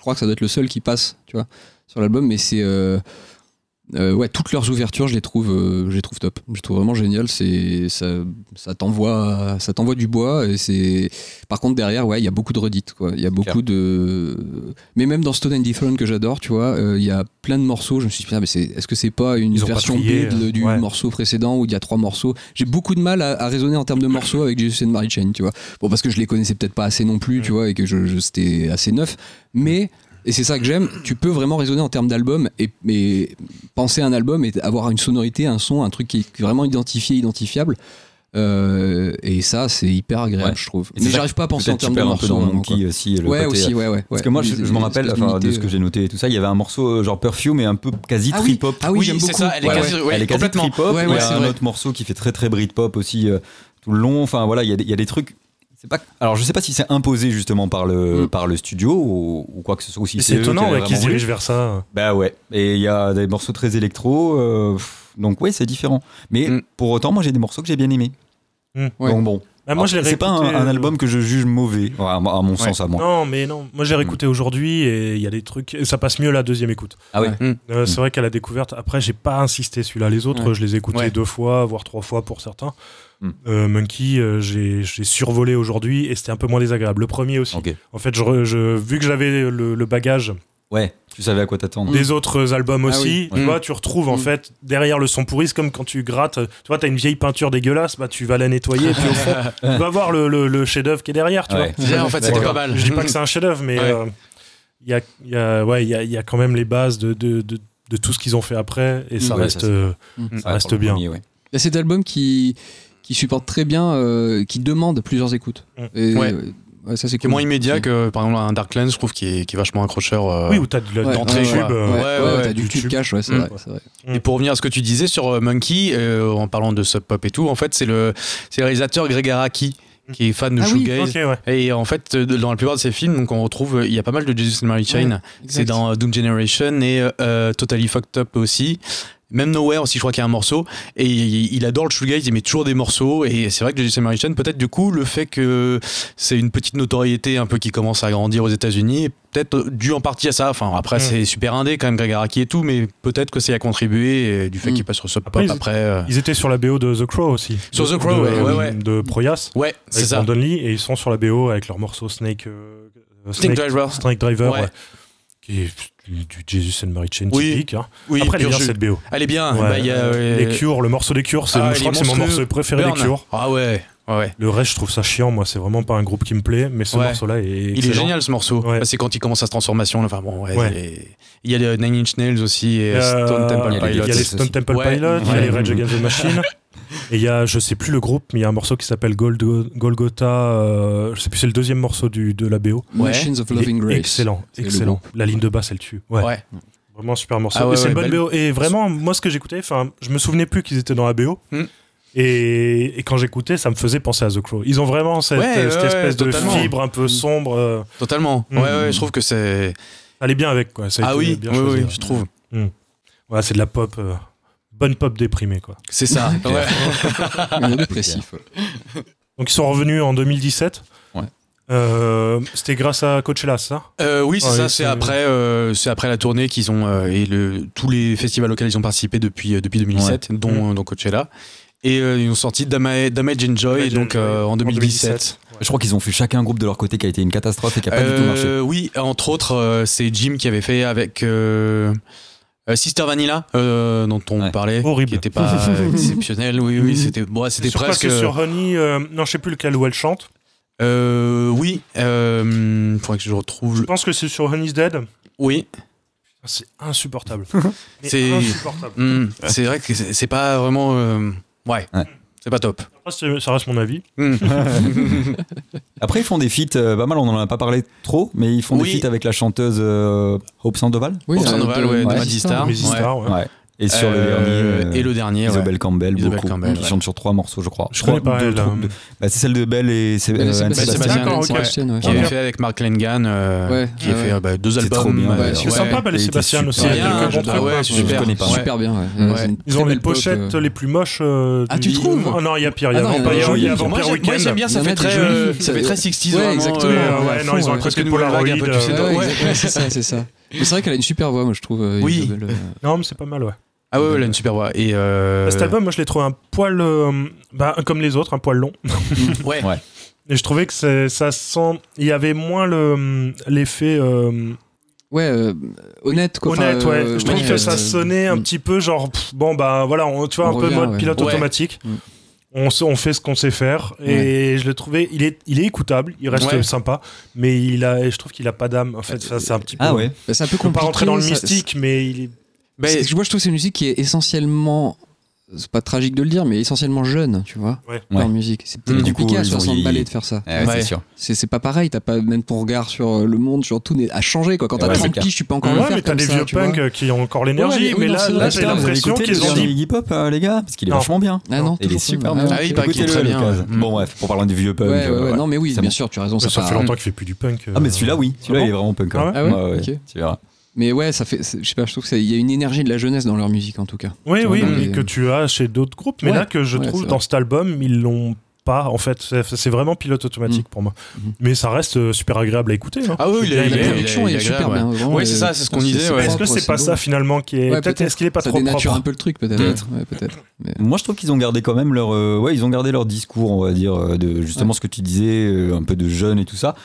crois que ça doit être le seul qui passe, tu vois, sur l'album. Mais c'est euh, ouais, toutes leurs ouvertures, je les trouve, euh, je les trouve top. Je les trouve vraiment génial. C'est ça, ça t'envoie, ça t'envoie du bois. Et c'est, par contre derrière, ouais, il y a beaucoup de redites, quoi. Il y a beaucoup de, mais même dans Stone and Different que j'adore, tu vois, euh, il y a plein de morceaux. Je me suis dit, mais c'est, est-ce que c'est pas une Ils version trié, B de- du ouais. morceau précédent où il y a trois morceaux? J'ai beaucoup de mal à, à raisonner en termes de morceaux avec Jesus and Mary Chain, tu vois. Bon, parce que je les connaissais peut-être pas assez non plus, tu Mm. vois, et que je, je- c'était assez neuf. Mais et c'est ça que j'aime. Tu peux vraiment raisonner en termes d'album et, et penser à un album et avoir une sonorité, un son, un truc qui est vraiment identifié, identifiable. Euh, et ça, c'est hyper agréable, Ouais. je trouve. Mais j'arrive pas à penser en termes de morceaux. peu dans vraiment, Monkey quoi. aussi. Le Ouais, côté, aussi, ouais, ouais. Parce que moi, je, Des- je me des rappelle, enfin, de ce que j'ai noté et tout ça, il y avait un morceau euh, genre Perfume, mais un peu quasi Ah oui. trip-hop. Ah oui, Oui, j'aime c'est beaucoup. ça, elle est Ouais, quasi- elle est quasi complètement. trip-hop. Ouais, il y c'est a un vrai. autre morceau qui fait très très Britpop aussi euh, tout le long. Enfin voilà, y, il y a des trucs. C'est pas. Alors je sais pas si c'est imposé justement par le Mm. par le studio ou, ou quoi que ce soit. Aussi Mais c'est étonnant ouais, qu'ils se dirigent vers ça. Bah ouais. Et il y a des morceaux très électro. euh, pff, donc ouais, c'est différent. Mais Mm. pour autant, moi j'ai des morceaux que j'ai bien aimés. Mm. Ouais. Donc bon, Ah, moi, c'est pas un, euh, album que je juge mauvais, à, à mon sens à moi. Non, mais non. Moi, j'ai réécouté aujourd'hui et il y a des trucs. ça passe mieux la deuxième écoute. Ah ouais. Euh, C'est vrai qu'à la découverte. Après, j'ai pas insisté celui-là. Les autres, Ouais. je les ai écoutés Ouais. deux fois, voire trois fois pour certains. Hmm. Euh, Monkey, euh, j'ai j'ai survolé aujourd'hui et c'était un peu moins désagréable. Le premier aussi. En fait, je, re- je- vu que j'avais le, le bagage Ouais, tu savais à quoi t'attendre. des autres albums Ah aussi, oui. tu Mm. vois, tu retrouves en Mm. fait derrière le son pourri, c'est comme quand tu grattes, tu vois, t'as une vieille peinture dégueulasse, bah tu vas la nettoyer et puis au fond, (laughs) tu vas voir le, le- le chef-d'œuvre qui est derrière, tu Ouais. Déjà, en fait, c'était Voilà. pas mal. Je dis pas que c'est un chef-d'œuvre, mais Ouais. euh, il y, a, il y, a, ouais, il y, a, il y a quand même les bases de, de, de, de tout ce qu'ils ont fait après et ça Ouais, reste, ça, euh, reste le bien. premier, ouais. Il y a cet album qui, qui supporte très bien, euh, qui demande plusieurs écoutes. Mm. Et, Ouais. euh, ouais, ça c'est cool. moins immédiat que par exemple un Darklands, je trouve, qui est, qui est vachement accrocheur. euh. Oui, où t'as de ouais, tube. ouais. euh, Ouais, Ouais, ouais, ouais, t'as du tube cash, ouais, c'est Mm. vrai, c'est vrai. Et pour revenir à ce que tu disais sur Monkey, euh, en parlant de Sub Pop et tout, en fait, c'est le, c'est le réalisateur Greg Araki qui est fan de Ah oui, shoegaze. Ouais. Et en fait, dans la plupart de ses films, donc on retrouve, il y a pas mal de Jesus and Mary Chain. C'est dans Doom Generation et euh, Totally Fucked Up aussi. Même Nowhere aussi, je crois qu'il y a un morceau. Et il adore le shoegaze, il met toujours des morceaux. Et c'est vrai que Mary Chain, peut-être du coup, le fait que c'est une petite notoriété un peu qui commence à grandir aux États-Unis, est peut-être dû en partie à ça. Enfin, après, Mm. c'est super indé quand même, Greg Araki et tout, mais peut-être que c'est à contribuer et du fait Mm. qu'il passe sur Sub Pop Après, ils- après. euh, Ils étaient sur la BO de The Crow aussi. Sur De- The Crow, de, ouais, ouais, ouais. De Proyas. Ouais, c'est ça. Lee et ils sont sur la BO avec leur morceau Snake. euh, Snake Driver. Snake Driver, Ouais. ouais. Qui est du, du Jesus and Mary Chain Oui. typique. hein. Oui, Après, elle est bien cette BO. Elle est bien. Ouais, Bah, y a, euh, les Cures, le morceau des Cures, c'est, Ah, je crois que c'est mon morceau préféré Burn. des Cures. Ah ouais, ouais. Le reste, je trouve ça chiant. Moi, c'est vraiment pas un groupe qui me plaît, mais ce Ouais. morceau-là est. Il est génial ce morceau. Ouais. Bah, c'est quand il commence sa transformation. Enfin bon, Il y a les Nine Inch Nails aussi et Euh, Stone Temple les Il y a Pilots. les. Stone Temple. Pilots, il y a les Rage Against the Machine. (laughs) Et il y a, je sais plus le groupe, mais il y a un morceau qui s'appelle Gold, Golgotha. euh, je sais plus, c'est le deuxième morceau du, de la BO. Ouais. Machines of Loving Grace. Excellent, excellent. La ligne de basse, elle tue. Ouais. Ouais. Vraiment super morceau. Ah ouais, c'est ouais, une bonne BO. Et vraiment, moi, ce que j'écoutais, enfin, je me souvenais plus qu'ils étaient dans la BO. Hmm. Et, et quand j'écoutais, ça me faisait penser à The Crow. Ils ont vraiment cette, Ouais, cette ouais, espèce de fibre un peu sombre. euh, Totalement. Mm. Ouais, je trouve que c'est. ça allait bien avec, quoi. Ça a Ah été oui, bien oui, choisi, oui, ouais. je trouve. Voilà, c'est de la pop. euh, bonne pop déprimée, quoi. C'est ça. (laughs) ouais. Dépressif. Donc, ils sont revenus en 2017. Ouais. Euh, C'était grâce à Coachella, ça? Euh, oui, c'est Ouais, ça. c'est- après, euh, c'est après la tournée qu'ils ont euh, et le, tous les festivals auxquels ils ont participé depuis depuis 2017, dont, dont Coachella. Et euh, ils ont sorti Dama- Damage Enjoy Damage donc Enjoy, euh, en en 2017. 2017. Je crois qu'ils ont fait chacun un groupe de leur côté qui a été une catastrophe et qui a pas du tout marché. Oui, entre autres, euh, c'est Jim qui avait fait avec euh, euh, Sister Vanilla, euh, dont on Ouais. parlait, Horrible. qui était pas (laughs) euh, exceptionnel. Oui, oui, (laughs) c'était bon, c'était quoi, presque. c'est sur Honey. euh, non, je sais plus lequel où elle chante. Euh, oui, euh, faudrait que je retrouve. Je pense que c'est sur Honey's Dead. Oui, C'est insupportable. (laughs) C'est- insupportable. Hmm, c'est vrai que c'est c'est pas vraiment. euh, ouais, Ouais. C'est pas top. Après, ça reste mon avis. Hmm. (laughs) Après, ils font des feats euh, pas mal, on en a pas parlé trop, mais ils font Oui. des feats avec la chanteuse euh, Hope Sandoval. Oui, Sandoval, de- ouais, de Star. Star, ouais. Et sur le Euh, dernier. euh, et le dernier, ouais. Isabelle Campbell, Isabelle beaucoup. Campbell, qui ouais. chante sur trois morceaux, je crois. Je connais Trois- pas deux, hein. deux. Bah, c'est celle de Belle et c'est euh, Sébastien. Qui avait fait avec Mark Lengan, euh, qui a fait euh, bah, deux albums. euh. C'est sympa, Belle et Sébastien aussi. Je super. connais pas. Super bien. Ils ont les pochettes euh. les plus moches. euh, Ah, tu trouves Ah non, il y a pire. Il y a Ah Vampire, jolies. Moi, j'aime- bien, Weekend. ça fait très, jolies. euh, ça fait très 60s Ouais, exactement. euh, ouais, non, ils ont un Presque côté nouvelle vague, un peu, tu sais, Polaroid. (laughs) c'est ça, c'est ça. Mais c'est vrai qu'elle a une super voix, moi je trouve. euh, Oui. Euh, Non, mais c'est pas mal, ouais. Ah ouais, ouais, elle a une super voix. Et euh, Cet album, moi, je l'ai trouvé un poil, euh, bah, comme les autres, un poil long. (laughs) ouais. Ouais. Et je trouvais que c'est- ça sent. Il y avait moins le l'effet euh, Ouais, euh, honnête quoi. Enfin, honnête, ouais. euh, Je trouve ouais, que ça euh, sonnait un mm. petit peu genre, pff, bon, bah voilà, on, tu vois, On un peu mode ouais. pilote Ouais. automatique. Mm. On, on fait ce qu'on sait faire. Et je l'ai trouvé, il est, il est écoutable, il reste Ouais. sympa, mais il a, je trouve qu'il a pas d'âme. En fait, ça, c'est un petit peu. Ah ouais. bah, c'est un peu Je peux compliqué. pas rentrer dans le ça- mystique, mais il est. Moi je trouve que c'est une musique qui est essentiellement. C'est pas tragique de le dire, mais essentiellement jeune, tu vois, Ouais. en Ouais. musique. C'est peut-être du coup, compliqué à ils ont- 60 ils- balais de faire ça. Ouais, Ouais. c'est sûr. C'est pas pareil, t'as pas même ton regard sur euh, le monde, sur tout, a changé quoi. Quand t'as Ouais, c'est 30 clair. piges, tu peux encore Ouais, le faire mais t'as des ça, vieux punks qui ont encore l'énergie, Ouais, mais oui, mais non, là, j'ai l'impression qu'ils ont dit. Iggy Pop, euh, les gars Parce qu'il est vachement bien. Ah non, Il est super bien. Ah, Ah oui, il est très bien. Bon, bref, pour parler du vieux punk. Euh, non, mais oui, bien sûr, tu as raison. Ça, fait longtemps qu'il fait plus du punk. Ah, mais celui-là, oui. Celui-là, Ah il est vraiment punk. Ah ouais. Ah ouais Ouais, ouais, Ok. Tu verras. Mais ouais, ça fait. Je sais pas, je trouve qu'il y a une énergie de la jeunesse dans leur musique en tout cas. Oui, Tu oui, vois, dans mais les- que tu as chez d'autres groupes. Mais Ouais, là, que je ouais, trouve dans cet album, ils l'ont pas en fait. C'est vraiment pilote automatique pour moi. Mhm. Mais ça reste euh, super agréable à écouter. hein. Ah oui, La production il est super bien. ouais. Ouais, c'est euh, ça, c'est ce qu'on disait, ouais. Est-ce que c'est pas ça finalement qui est Ouais, peut-être est-ce qu'il est pas Ça trop dénature propre un peu le truc peut-être. Peut-être. Ouais, peut-être. Mais- Moi, je trouve qu'ils ont gardé quand même leur, euh, ouais, ils ont gardé leur discours, on va dire, de justement ce que tu disais, euh, un peu de jeunes et tout ça.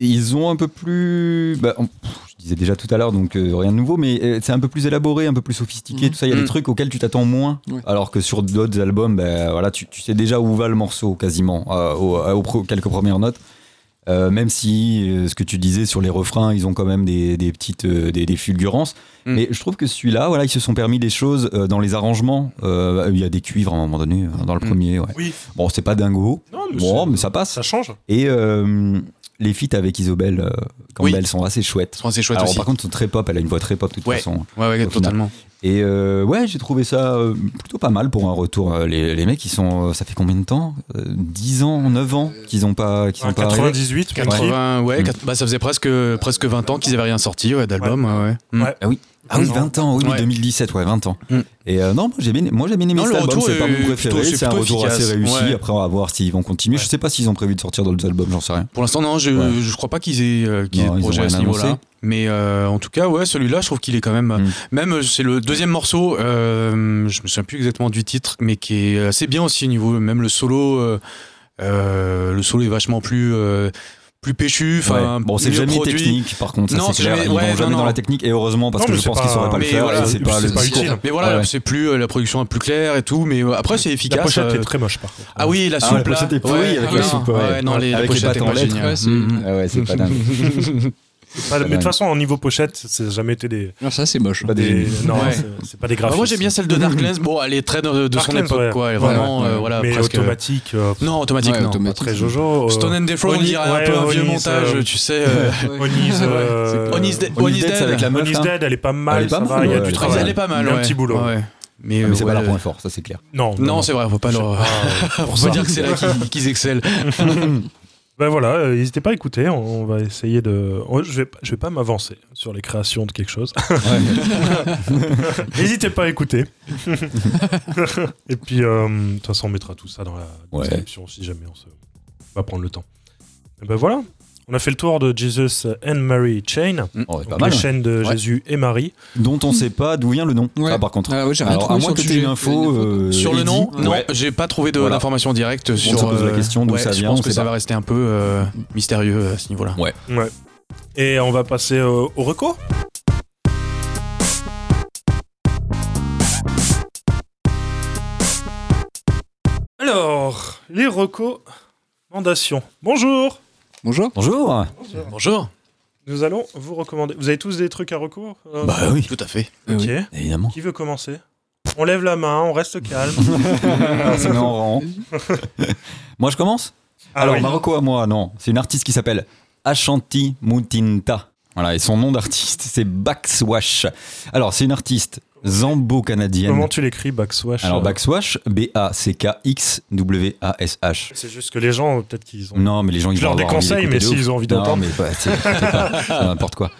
Et Ils ont un peu plus, bah, on- pff, je disais déjà tout à l'heure, donc euh, rien de nouveau, mais euh, c'est un peu plus élaboré, un peu plus sophistiqué, Mhm. tout ça. Il y a des Mhm. trucs auxquels tu t'attends moins, alors que sur d'autres albums, bah, voilà, tu, tu sais déjà où va le morceau quasiment, euh, au- aux quelques premières notes. Euh, même si euh, ce que tu disais sur les refrains, ils ont quand même des, des petites euh, des, des fulgurances. Mm. Mais je trouve que celui-là, voilà, ils se sont permis des choses euh, dans les arrangements. Euh, il y a des cuivres à un moment donné dans le Mm. premier. Ouais. Oui. Bon, c'est pas dingo. Non, Bon, mais ça passe. Ça change. Et euh, les feats avec Isobel euh, Campbell Oui. sont assez chouettes. Sont assez chouettes Alors aussi. par contre, sont très pop. Elle a une voix très pop de toute Ouais. façon. ouais, ouais, totalement. Et euh, ouais, j'ai trouvé ça euh, plutôt pas mal pour un retour. Euh, Les, les mecs, ils sont, ça fait combien de temps Euh, 10 ans, 9 ans qu'ils ont pas, ont pas arrivé 98, même si- 80, ouais, Mm. quatre- bah, ça faisait presque, presque 20 ans qu'ils avaient rien sorti ouais, d'album. Ouais. Ouais. Mm. Ouais. Ah oui. Ah oui, Non. 20 ans, oui, oui, Ouais. 2017, ouais, 20 ans. Mm. Et euh, non, moi j'ai bien, moi, j'ai bien aimé Non, cet le album, retour c'est pas mon préféré, c'est un retour efficace. assez réussi. Ouais. Après, on va voir s'ils vont continuer. Je Ouais. sais pas s'ils ont prévu de sortir d'autres albums, j'en sais rien. Pour l'instant, non, je, je crois pas qu'ils aient, euh, qu'ils aient de projet à ce niveau-là. Mais euh, en tout cas, ouais, celui-là, je trouve qu'il est quand même. Mm. Même, euh, c'est le deuxième morceau, je me souviens plus exactement du titre, mais qui est assez bien aussi au niveau. Même le solo, le solo est vachement plus. Plus péchu, enfin Ouais. Bon, c'est jamais produit. technique, par contre, ça, Non, c'est clair. jamais- Ils ouais, vont jamais non, dans non. la technique, et heureusement, parce Non, que je pense qu'ils sauraient pas le faire. voilà, c'est pas pas utile. Mais voilà, Ouais. c'est plus euh, la production est plus claire et tout, mais après c'est efficace. La pochette euh, est très moche par contre. Ah oui, la Ah, soupe la pochette est pourrie Ouais, avec la soupe, ouais. ouais, non, les, la Avec les pochette pattes est en lettres. c'est- Mm. Ah ouais, c'est pas dingue. (laughs) Pas- mais de toute façon, en niveau pochette, c'est jamais été des. Alors ça c'est moche. Pas des non, Ouais. c'est- pas des Bah, graphismes. moi j'aime bien celle de Darklands. Bon, elle est très de, de son époque, ouais. quoi. Elle est Ouais, vraiment, ouais. euh, voilà, mais presque. automatique. euh, Non, automatique, Ouais, non. automatique. très Jojo. euh, Stone and Defro, on dirait un peu un vieux montage, euh, tu sais. euh, (laughs) Oni's, euh, Oni's Dead- avec la meuf, Oni's. Dead, elle est pas mal, Elle est pas ça mal, va, il y a du elle est travail. Elle est pas mal, Il y a un petit boulot. Mais, Ah, Mais c'est euh, pas leur point fort, ça c'est clair. Non, Non, c'est vrai, faut pas leur. pas, (laughs) euh, On peut dire que c'est là qu'ils qu'ils excellent. (laughs) Ben voilà, euh, n'hésitez pas à écouter, on, on va essayer de... oh, je, vais, je vais pas m'avancer sur les créations de quelque chose. (laughs) N'hésitez pas à écouter. (laughs) Et puis, euh, de toute façon, on mettra tout ça dans la Ouais. description si jamais on se... va prendre le temps. Et ben voilà, on a fait le tour de Jesus and Mary Chain, Oh, donc mal. les chaînes de Ouais. Jésus et Marie. Dont on sait pas d'où vient le nom. Ouais. Ah, par contre. Ah Alors, trouvé à sur moins le que tu aies une info. euh, Sur le nom, non, Ouais. j'ai pas trouvé de- Voilà. d'informations directes On sur. se pose la euh, question d'où ouais, ça Je vient, pense on que ça pas. va rester un peu euh, mystérieux à ce niveau-là. Ouais. Ouais. Et on va passer au, au reco Alors, les recommandations. Bonjour Bonjour. Bonjour. Bonjour. Nous allons vous recommander. Vous avez tous des trucs à recours euh, Bah oui, Tout à fait. Ok. oui. évidemment. Qui veut commencer? On lève la main, on reste calme. On se met en rang. Moi, je commence? Ah Alors, oui. Marocco à moi, non. C'est une artiste qui s'appelle Ashanti Mutinta. Voilà, et son nom d'artiste, c'est Baxwash. Alors, c'est une artiste zambo-canadienne. Comment tu l'écris, Backswash Alors, euh, Baxwash, B-A-C-K-X-W-A-S-H. C'est juste que les gens, peut-être qu'ils ont. Non, mais les gens, ils Je leur envie déconseille, d'écouter mais s'ils ont envie Non, d'entendre. mais bah, t'inquiète pas, c'est n'importe quoi.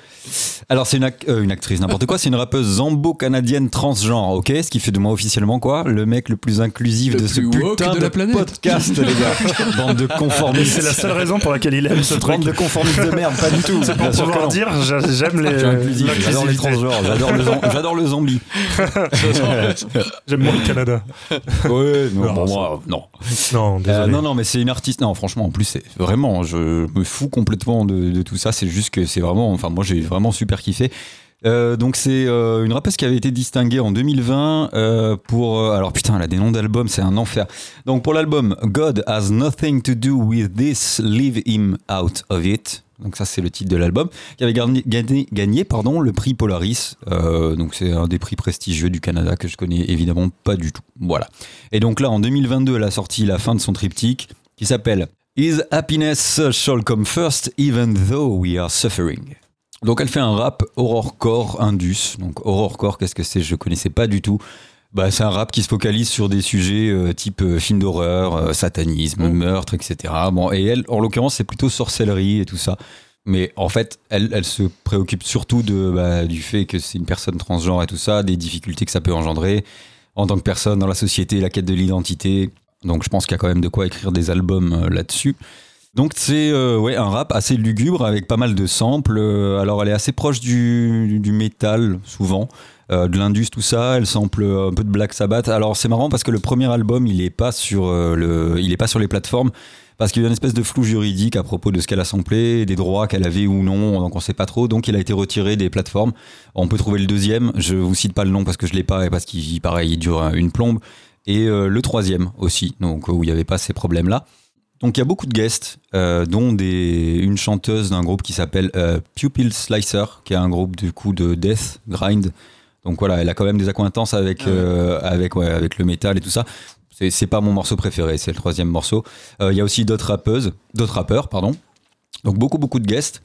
Alors, c'est une, ac- euh, une actrice, n'importe quoi. C'est une rappeuse zambo-canadienne transgenre, ok? Ce qui fait de moi officiellement quoi? Le mec le plus inclusif Le de ce plus putain de de, la planète. podcast, les gars. (laughs) Bande de conformistes. C'est la seule raison pour laquelle il aime ce truc. Bande de conformistes de merde, pas du tout. C'est pour pouvoir non. dire, j'a- j'aime les. J'adore les transgenres, j'adore le, zombie. (laughs) J'aime moins le Canada. Ouais, non, Non, bon, ça- moi, non. Non, Euh, non, non, mais c'est une artiste. Non, franchement, en plus, c'est vraiment, je me fous complètement de, de tout ça. C'est juste que c'est vraiment, enfin, moi, j'ai vraiment super kiffé. Euh, donc c'est euh, une rappeuse qui avait été distinguée en 2020 euh, pour alors putain elle a des noms d'albums c'est un enfer. Donc pour l'album God has nothing to do with this leave him out of it donc ça c'est le titre de l'album qui avait gagné, gagné, pardon le prix Polaris. Donc c'est un des prix prestigieux du Canada que je connais évidemment pas du tout. Voilà. Et donc là en 2022 elle a sorti la fin de son triptyque qui s'appelle Is happiness shall come first even though we are suffering? Donc elle fait un rap horrorcore indus. Donc horrorcore, qu'est-ce que c'est? Je connaissais pas du tout. Bah, c'est un rap qui se focalise sur des sujets euh, type euh, film d'horreur, euh, satanisme, meurtre, etc. Bon, et elle, en l'occurrence, c'est plutôt sorcellerie et tout ça. Mais en fait, elle, elle se préoccupe surtout de, bah, du fait que c'est une personne transgenre et tout ça, des difficultés que ça peut engendrer en tant que personne dans la société, la quête de l'identité. Donc je pense qu'il y a quand même de quoi écrire des albums euh, là-dessus. Donc c'est euh, ouais, un rap assez lugubre avec pas mal de samples. Euh, alors elle est assez proche du, du métal souvent, euh, de l'indus tout ça. Elle sample un peu de Black Sabbath. Alors c'est marrant parce que le premier album il est pas sur euh, le, il est pas sur les plateformes parce qu'il y a une espèce de flou juridique à propos de ce qu'elle a samplé, des droits qu'elle avait ou non, donc on sait pas trop. Donc il a été retiré des plateformes. On peut trouver le deuxième. Je vous cite pas le nom parce que je l'ai pas et parce qu'il pareil il dure une plombe. Et euh, le troisième aussi, donc où il n'y avait pas ces problèmes là. Donc il y a beaucoup de guests, euh, dont des, une chanteuse d'un groupe qui s'appelle euh, Pupil Slicer, qui est un groupe du coup de death, grind. Donc voilà, elle a quand même des accointances avec, euh, avec, ouais, avec le métal et tout ça. C'est pas mon morceau préféré, c'est le troisième morceau. Il y a aussi d'autres rappeuses, d'autres rappeurs, pardon. Donc beaucoup beaucoup de guests.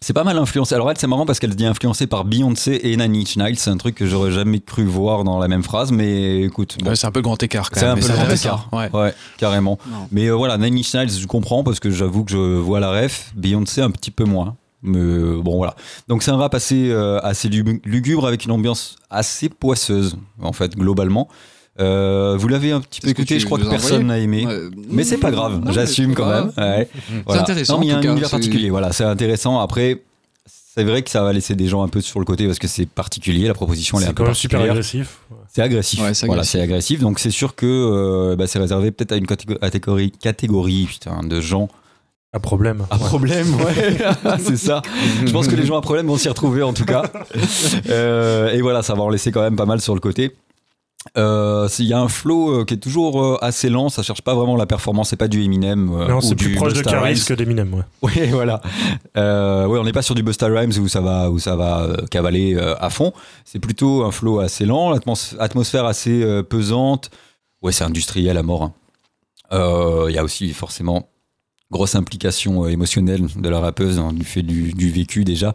C'est pas mal influencé. Alors elle, c'est marrant parce qu'elle se dit influencée par Beyoncé et Nanny Inch Nails. C'est un truc que j'aurais jamais cru voir dans la même phrase, mais écoute, bon, Ouais, c'est un peu le grand écart quand c'est même. un mais peu le grand écart. Ouais. Ouais, carrément. Non. Mais euh, voilà, Nine Inch Nails, je comprends parce que j'avoue que je vois la ref. Beyoncé, un petit peu moins. Mais euh, bon, voilà. Donc c'est un rap assez, euh, assez lu- lugubre avec une ambiance assez poisseuse, en fait, globalement. Euh, vous l'avez un petit peu écouté, je crois que personne n'a aimé. Ouais, Mais c'est pas grave, j'assume c'est quand même. Ouais. Voilà. intéressant, Non, mais il y a en un cas, univers c'est- particulier, voilà, c'est intéressant. Après, c'est vrai que ça va laisser des gens un peu sur le côté parce que c'est particulier, la proposition elle est un C'est peu quand même super particulière. agressif. C'est agressif. Ouais, c'est Voilà, agressif. c'est agressif. Donc c'est sûr que euh, bah, c'est réservé peut-être à une catégo- catégorie, catégorie putain, de gens À problème. à problème. Ouais, (laughs) c'est ça. Je pense que les gens à problème vont s'y retrouver en tout cas. (laughs) Euh, et voilà, ça va en laisser quand même pas mal sur le côté. Euh, Il y a un flow euh, qui est toujours euh, assez lent, ça cherche pas vraiment la performance, c'est pas du Eminem. euh, Non, c'est plus proche de Busta Caris Rhymes. que d'Eminem. Ouais. (laughs) Oui, voilà. Euh, ouais, on n'est pas sur du Busta Rhymes où ça va, où ça va cavaler à fond. C'est plutôt un flow assez lent, l'atmos- atmosphère assez pesante. Ouais, c'est industriel à mort. hein. Il y a aussi forcément grosse implication émotionnelle de la rappeuse hein, du fait du, du vécu déjà.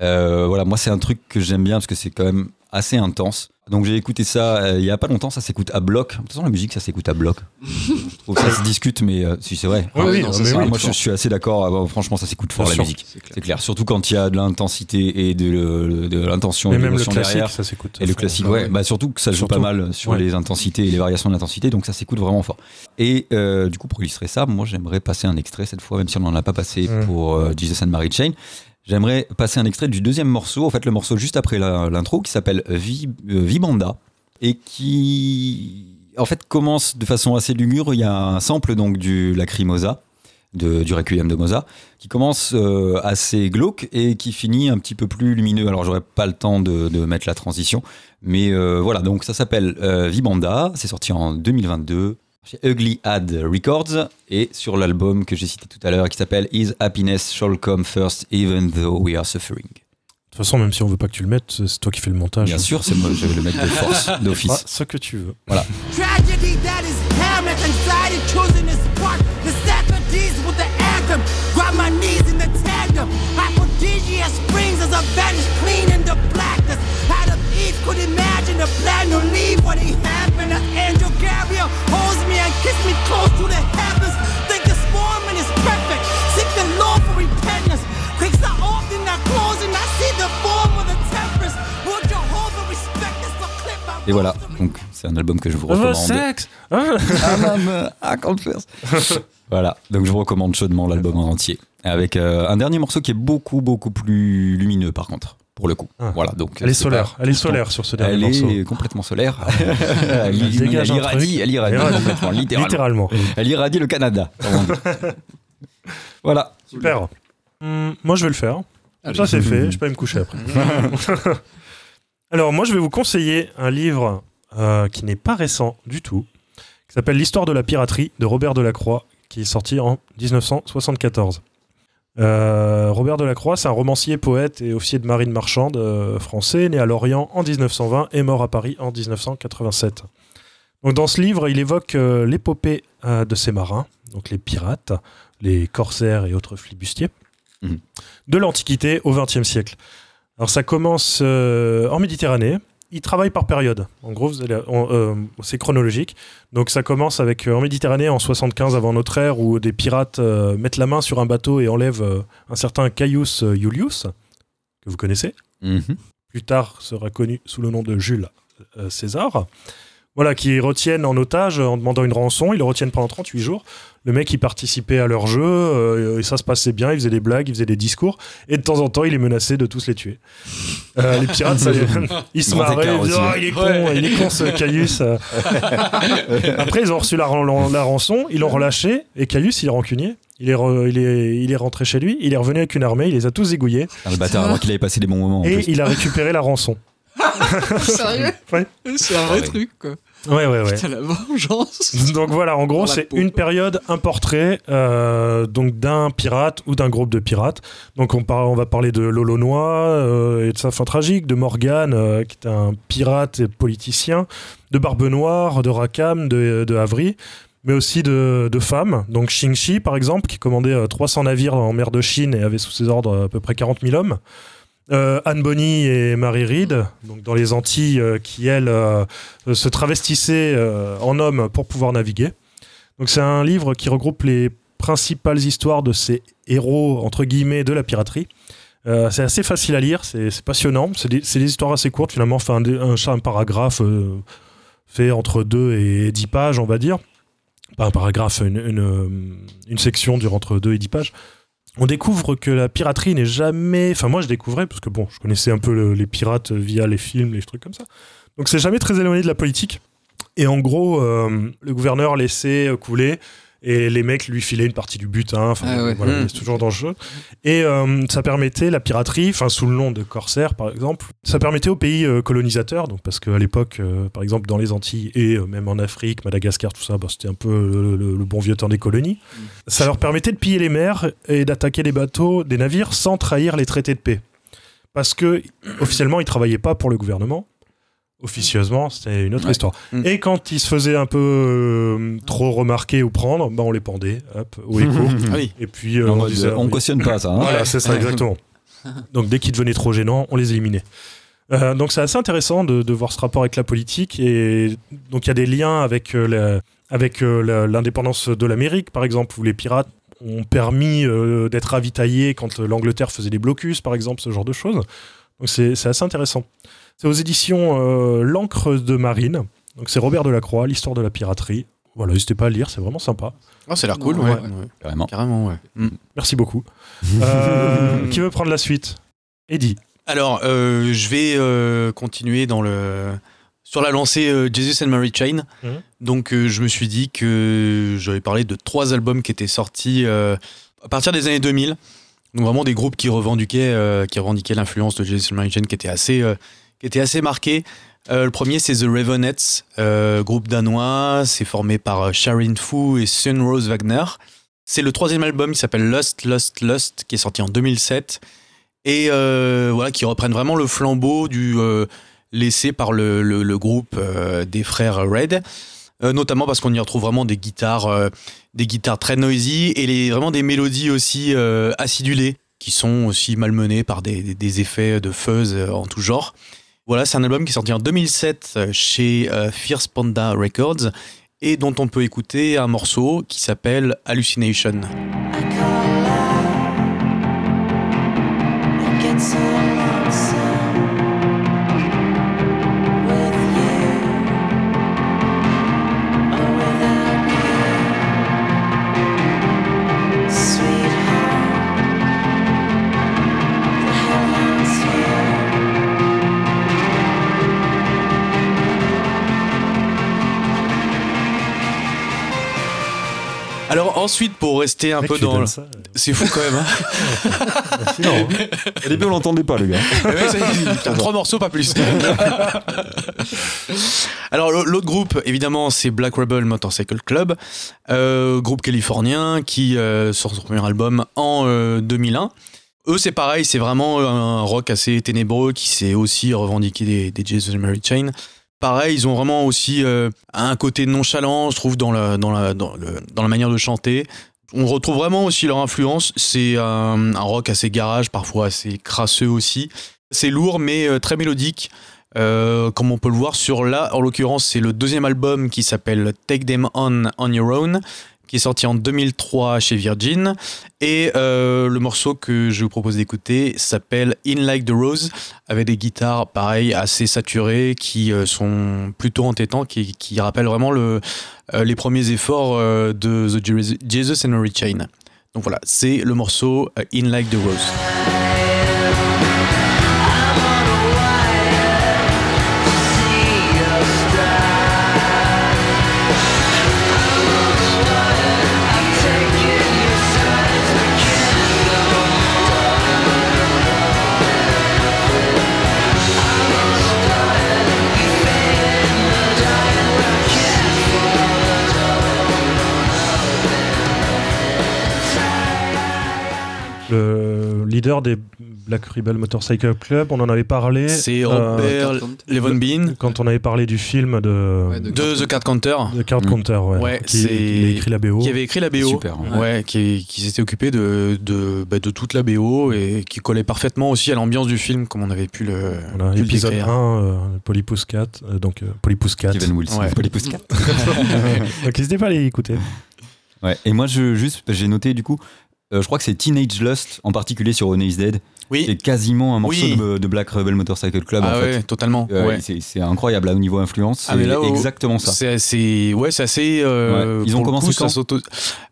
Voilà, moi c'est un truc que j'aime bien parce que c'est quand même assez intense. Donc j'ai écouté ça euh, il y a pas longtemps, ça s'écoute à bloc. De toute façon la musique ça s'écoute à bloc. je trouve que ça se discute mais euh, si c'est vrai. Oui, oui, non, mais moi je, suis assez d'accord, Ah, franchement ça s'écoute fort Bien la sûr. musique. C'est clair. Surtout quand il y a de l'intensité et de, de l'intention Mais et de même le l'émotion classique, derrière. ça s'écoute. Et le classique, bah ouais. ouais. Bah surtout que ça joue Surtout. pas mal sur Ouais. les intensités et les variations d'intensité, donc ça s'écoute vraiment fort. Et euh, du coup, pour illustrer ça, moi j'aimerais passer un extrait cette fois, même si on n'en a pas passé Mm. pour euh, Jesus and Mary Chain. J'aimerais passer un extrait du deuxième morceau, en fait le morceau juste après l'intro, qui s'appelle euh, Vibanda, et qui en fait commence de façon assez lugubre. Il y a un sample donc du Lacrimosa, de, du Requiem de Mozart, qui commence euh, assez glauque et qui finit un petit peu plus lumineux. Alors j'aurais pas le temps de, mettre la transition, mais euh, voilà, donc ça s'appelle Vibanda, c'est sorti en 2022 chez Ugly Ad Records et sur l'album que j'ai cité tout à l'heure qui s'appelle Is Happiness Shall Come First Even Though We Are Suffering. De toute façon, même si on veut pas que tu le mettes, c'est toi qui fais le montage. Bien sûr, c'est moi, je vais le mettre de force, Ah, (laughs) d'office. ce que tu veux. Tragedy the plan to leave when it happened. An angel Gabriel holds me and kiss me close to the heavens. Think this moment is perfect. Seek the Lord for repentance. Quakes are often not closing. I see the form of the tempest. Will Jehovah respect this? So clip my Et voilà, donc c'est un album que je vous recommande. sexe (laughs) Ah, Ah, ah, (laughs) first. Voilà, donc je vous recommande chaudement l'album en entier. Avec euh, un dernier morceau qui est beaucoup, beaucoup plus lumineux par contre, pour le coup. Ah. Voilà, donc Elle est solaire. pas Elle est solaire sur ce dernier Elle morceau. est complètement solaire. (laughs) elle, Elle dégage elle un irradie, truc. elle irradie Elle irradie. complètement, littéralement. Littéralement. Elle irradie le Canada. voilà. Super. Hum, moi, je vais le faire. Allez. ça, c'est fait. Je peux aller me coucher après. (laughs) Alors, moi, je vais vous conseiller un livre euh, qui n'est pas récent du tout, qui s'appelle L'histoire de la piraterie de Robert Delacroix, qui est sorti en 1974. Euh, Robert Delacroix, c'est un romancier, poète et officier de marine marchande euh, français, né à Lorient en 1920 et mort à Paris en 1987. Donc, dans ce livre, il évoque euh, l'épopée de ces marins, donc les pirates, les corsaires et autres flibustiers, Mhm. de l'Antiquité au XXe siècle. Alors ça commence en Méditerranée. Il travaille par période. En gros, euh, c'est chronologique. Donc ça commence avec euh, en Méditerranée en 75 avant notre ère où des pirates euh, mettent la main sur un bateau et enlèvent un certain Caius Iulius que vous connaissez Mhm. plus tard sera connu sous le nom de Jules César, voilà, qui retiennent en otage en demandant une rançon. Ils le retiennent pendant 38 jours. Le mec, il participait à leur jeu, euh, et ça se passait bien. Il faisait des blagues, il faisait des discours. Et de temps en temps, il est menacé de tous les tuer. Euh, les pirates, ça, (laughs) (laughs) ils se marraient. Ils disaient, aussi. Ah, il est con, il est con ce Caius. (laughs) Après, ils ont reçu la, ran- la rançon, ils l'ont relâché. Et Caius, il est rancunier. Il est, re- il, est, il est rentré chez lui, il est revenu avec une armée, il les a tous égouillés Ah, le bâtard, alors qu'il avait passé des bons moments. en et plus. il a récupéré la rançon. (laughs) Sérieux (laughs) Ouais. C'est un vrai Ouais. truc, quoi. Ouais, ouais, ouais. Putain, la vengeance. (laughs) Donc voilà, en gros, c'est une période, un portrait euh, donc d'un pirate ou d'un groupe de pirates. Donc on, par- on va parler de Lolonois euh, et de sa fin tragique, de Morgane, euh, qui est un pirate et politicien, de Barbe Noire, de Rakam, de, de Havry, mais aussi de, de femmes. Donc Xingxi, par exemple, qui commandait euh, 300 navires en mer de Chine et avait sous ses ordres à peu près 40 000 hommes. Euh, Anne Bonny et Marie Reed, donc dans les Antilles, euh, qui elles euh, se travestissaient en hommes pour pouvoir naviguer. Donc c'est un livre qui regroupe les principales histoires de ces héros entre guillemets de la piraterie. C'est assez facile à lire, c'est passionnant. C'est des, histoires assez courtes finalement, enfin un, un, paragraphe fait entre 2 et 10 pages, on va dire. Pas un paragraphe, une, une section dure entre 2 et 10 pages. On découvre que la piraterie n'est jamais. Enfin, moi, je découvrais, parce que bon, je connaissais un peu le- les pirates via les films, les trucs comme ça. Donc, c'est jamais très éloigné de la politique. Et en gros, euh, le gouverneur laissait couler et les mecs lui filaient une partie du butin. Enfin, Ah ouais. voilà, Mm. c'est toujours dans le jeu. Et euh, ça permettait la piraterie, enfin sous le nom de corsaire par exemple, ça permettait aux pays euh, colonisateurs, donc parce qu'à l'époque, euh, par exemple dans les Antilles et même en Afrique, Madagascar, tout ça, bah, c'était un peu le, le- le bon vieux temps des colonies. Ça leur permettait de piller les mers et d'attaquer les bateaux, des navires, sans trahir les traités de paix. Parce que officiellement, ils travaillaient pas pour le gouvernement. Officieusement, c'était une autre Ouais. histoire. Mm. Et quand ils se faisaient un peu euh, trop remarquer ou prendre, bah, on les pendait, hop, au (laughs) écho. Ah oui. Et puis euh, on disait, on oui. cautionne pas ça. hein. Voilà, c'est ça, exactement. (laughs) Donc dès qu'ils devenaient trop gênants, on les éliminait. Euh, donc c'est assez intéressant de, de voir ce rapport avec la politique. Et donc il y a des liens avec, euh, la- avec euh, la- l'indépendance de l'Amérique, par exemple, où les pirates ont permis euh, d'être ravitaillés quand euh, l'Angleterre faisait des blocus, par exemple, ce genre de choses. Donc c'est c'est assez intéressant. C'est aux éditions euh, L'encre de marine. Donc c'est Robert Delacroix, l'histoire de la piraterie. Voilà, n'hésitez pas à le lire, c'est vraiment sympa. Oh, ça a l'air cool, Ouais, ouais. ouais. ouais. Carrément. Carrément, ouais. Mm. Merci beaucoup. (laughs) Euh, qui veut prendre la suite? Eddie. Alors, euh, je vais euh, continuer dans le sur la lancée euh, Jesus and Mary Chain. Mhm. Donc, euh, je me suis dit que j'avais parlé de trois albums qui étaient sortis euh, à partir des années 2000. Donc vraiment des groupes qui revendiquaient, euh, qui revendiquaient l'influence de Jesus and Mary Chain, qui était assez, euh, qui était assez marquée. Euh, le premier, c'est The Ravenettes, euh, groupe danois. C'est formé par euh, Sharon Fu et Sun Rose Wagner. C'est le troisième album qui s'appelle Lust, Lust, Lust, qui est sorti en 2007 et voilà qui reprennent vraiment le flambeau du laissé par le, le- groupe des frères Red notamment parce qu'on y retrouve vraiment des guitares des guitares très noisy et les, vraiment des mélodies aussi acidulées qui sont aussi malmenées par des, des- effets de fuzz en tout genre voilà c'est un album qui est sorti en 2007 euh, chez euh, Fierce Panda Records et dont on peut écouter un morceau qui s'appelle Hallucination. Ensuite pour rester un peu dans... le- ça. C'est fou quand même. Hein (laughs) hein. Au début, on l'entendait pas, le gars. (laughs) Mec, trois morceaux, pas plus. (laughs) Alors l'au- l'autre groupe, évidemment, c'est Black Rebel Motorcycle Club, euh, groupe californien qui euh, sort son premier album en euh, 2001. Eux, c'est pareil, c'est vraiment un rock assez ténébreux qui s'est aussi revendiqué des, des Jesus and Mary Chain. Pareil, ils ont vraiment aussi euh, un côté nonchalant, je trouve, dans la, manière de chanter. On retrouve vraiment aussi leur influence. C'est un, un rock assez garage, parfois assez crasseux aussi. C'est lourd, mais euh, très mélodique. Euh, comme on peut le voir sur là, en l'occurrence, c'est le deuxième album qui s'appelle Take Them On On Your Own, qui est sorti en 2003 chez Virgin. Et euh, le morceau que je vous propose d'écouter s'appelle In Like the Rose, avec des guitares, pareil, assez saturées, qui euh, sont plutôt entêtants, qui, qui rappellent vraiment le, euh, les premiers efforts de The Jesus- and Mary Chain. Donc voilà, c'est le morceau In Like the Rose. Le leader des Black Rebel Motorcycle Club, on en avait parlé. C'est euh, Robert Levonbean quand on avait parlé du film de, Ouais, de- de The Card Counter. de Card. Counter, ouais, Ouais, qui, c'est- qui écrit la BO. qui avait écrit la BO, Super, ouais, ouais. qui, qui s'était occupé de, de, bah, de toute la BO et qui collait parfaitement aussi à l'ambiance du film, comme on avait pu le, Voilà, pu le épisode décrire. 1, euh, Polypus 4, euh, donc euh, Polypus 4. Steven Wilson. Ouais. Polypus 4. (laughs) donc n'hésitez pas à aller écouter. Ouais. Et moi, je, juste, j'ai noté du coup, je crois que c'est Teenage Lust en particulier sur Honey is Dead. Oui, C'est quasiment un morceau Oui. de, de Black Rebel Motorcycle Club ah en ouais, fait. totalement. Euh, ouais. c'est- C'est incroyable là, au niveau influence. Ah, c'est exactement ça. C'est assez, ouais, c'est assez. euh, Ouais. Ils ont commencé coup, quand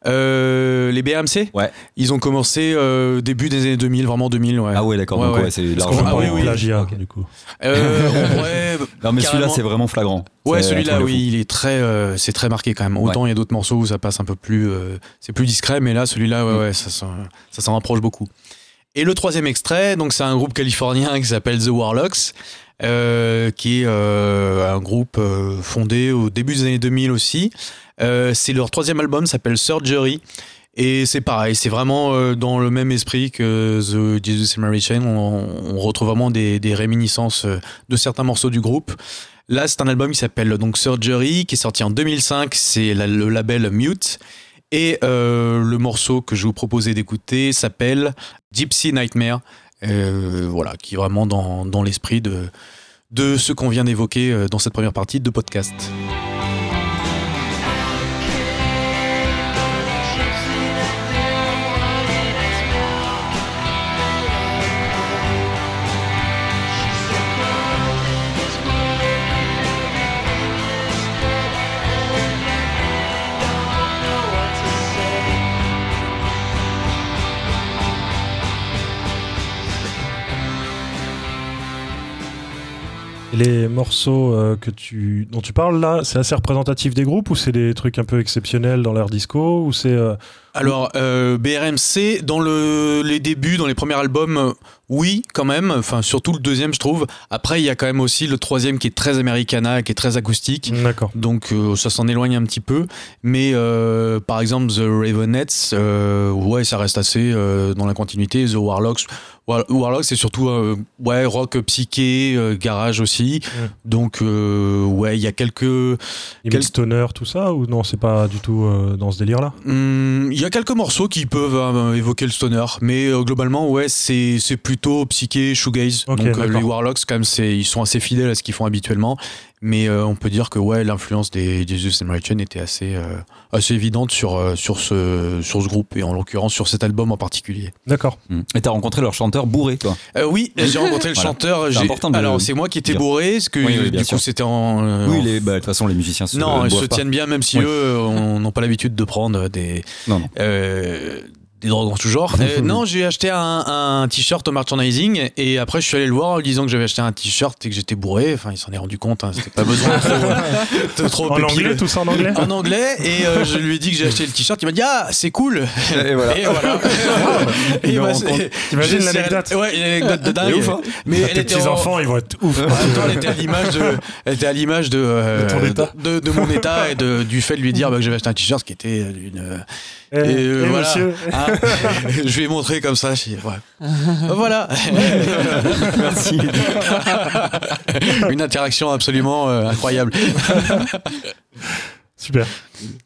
Euh, Les BMC. Ouais. Ils ont commencé euh, début des années 2000, vraiment 2000. Ouais. Ah ouais, d'accord. Ouais, donc ouais. ouais, c'est largement. Ah oui, oui. de plagiat, du coup. Euh, ouais, (laughs) Non, mais celui-là, c'est vraiment flagrant. Ouais, celui-là, oui, il est très, euh, c'est très marqué quand même. Autant il y a d'autres morceaux où ça passe un peu plus, euh, c'est plus discret, mais là, celui-là, ouais, Mm. ouais, ça, s'en- ça s'en rapproche beaucoup. Et le troisième extrait, donc c'est un groupe californien qui s'appelle The Warlocks, euh, qui est euh, un groupe euh, fondé au début des années 2000 aussi. C'est leur troisième album, s'appelle Surgery. Et c'est pareil, c'est vraiment dans le même esprit que The Jesus and Mary Chain. On, on retrouve vraiment des, réminiscences de certains morceaux du groupe. Là, c'est un album qui s'appelle donc Surgery, qui est sorti en 2005. C'est le label Mute. Et euh, le morceau que je vous proposais d'écouter s'appelle Gypsy Nightmare. Euh, voilà, qui est vraiment dans, l'esprit de, de ce qu'on vient d'évoquer euh, dans cette première partie de podcast. Les morceaux euh, que tu, dont tu parles là, c'est assez représentatif des groupes ou c'est des trucs un peu exceptionnels dans l'air disco ou c'est euh, Alors, euh, BRMC, dans le, les débuts, dans les premiers albums, euh, oui, quand même. Enfin, surtout le deuxième, je trouve. Après, il y a quand même aussi le troisième qui est très americana, qui est très acoustique. D'accord. Donc, euh, ça s'en éloigne un petit peu. Mais euh, par exemple, The Ravenettes, euh, ouais, ça reste assez dans la continuité. The Warlocks, War- Warlocks, c'est surtout ouais, rock psyché, garage aussi. Donc, euh, ouais, il y a quelques. Quel- stoner, tout ça ou non, c'est pas du tout dans ce délire là Hum, Il y a quelques morceaux qui peuvent euh, évoquer le stoner, mais euh, globalement, ouais, c'est c'est plutôt psyché, shoegaze. Donc euh, les Warlocks, quand même, c'est- ils sont assez fidèles à ce qu'ils font habituellement. Mais euh, on peut dire que ouais, l'influence des Jesus and Mary Chain était assez, euh, assez évidente sur, euh, sur, ce, sur ce groupe, et en l'occurrence sur cet album en particulier. D'accord. Mm. Et t'as rencontré leur chanteur bourré, toi. Euh, oui, j'ai (laughs) rencontré le Voilà. chanteur. C'est important de Alors, c'est moi qui étais dire. bourré, parce que Oui, du sûr. coup, c'était en. euh, oui, bah, de toute façon, les musiciens se Non, ils se pas. tiennent bien, même si Oui. eux n'ont pas l'habitude de prendre des, Non, non. Des drogues en tout genre. Euh, (laughs) non, j'ai acheté un, un t-shirt au merchandising et après je suis allé le voir en lui disant que j'avais acheté un t-shirt et que j'étais bourré. Enfin, il s'en est rendu compte, hein, c'était pas besoin de trop, (laughs) de trop En anglais, tout ça en anglais En anglais, et euh, je lui ai dit que j'ai acheté le t-shirt. Il m'a dit Ah, c'est cool! Et voilà. Et voilà. (laughs) et Une bah, T'imagines l'anecdote Ouais, une anecdote de dingue. Ouf, hein. Mais elle Tes était en- petits enfants, ils vont être ouf. elle était à l'image de, elle était à l'image de, euh, De ton état. de, de mon état et de, du fait de lui dire bah, que j'avais acheté un t-shirt qui était une. Eh, Et, euh, eh, voilà. monsieur. Ah, (laughs) je lui ai montré comme ça. Je dis, ouais. voilà. (laughs) Merci. (laughs) une interaction absolument euh, incroyable. Super.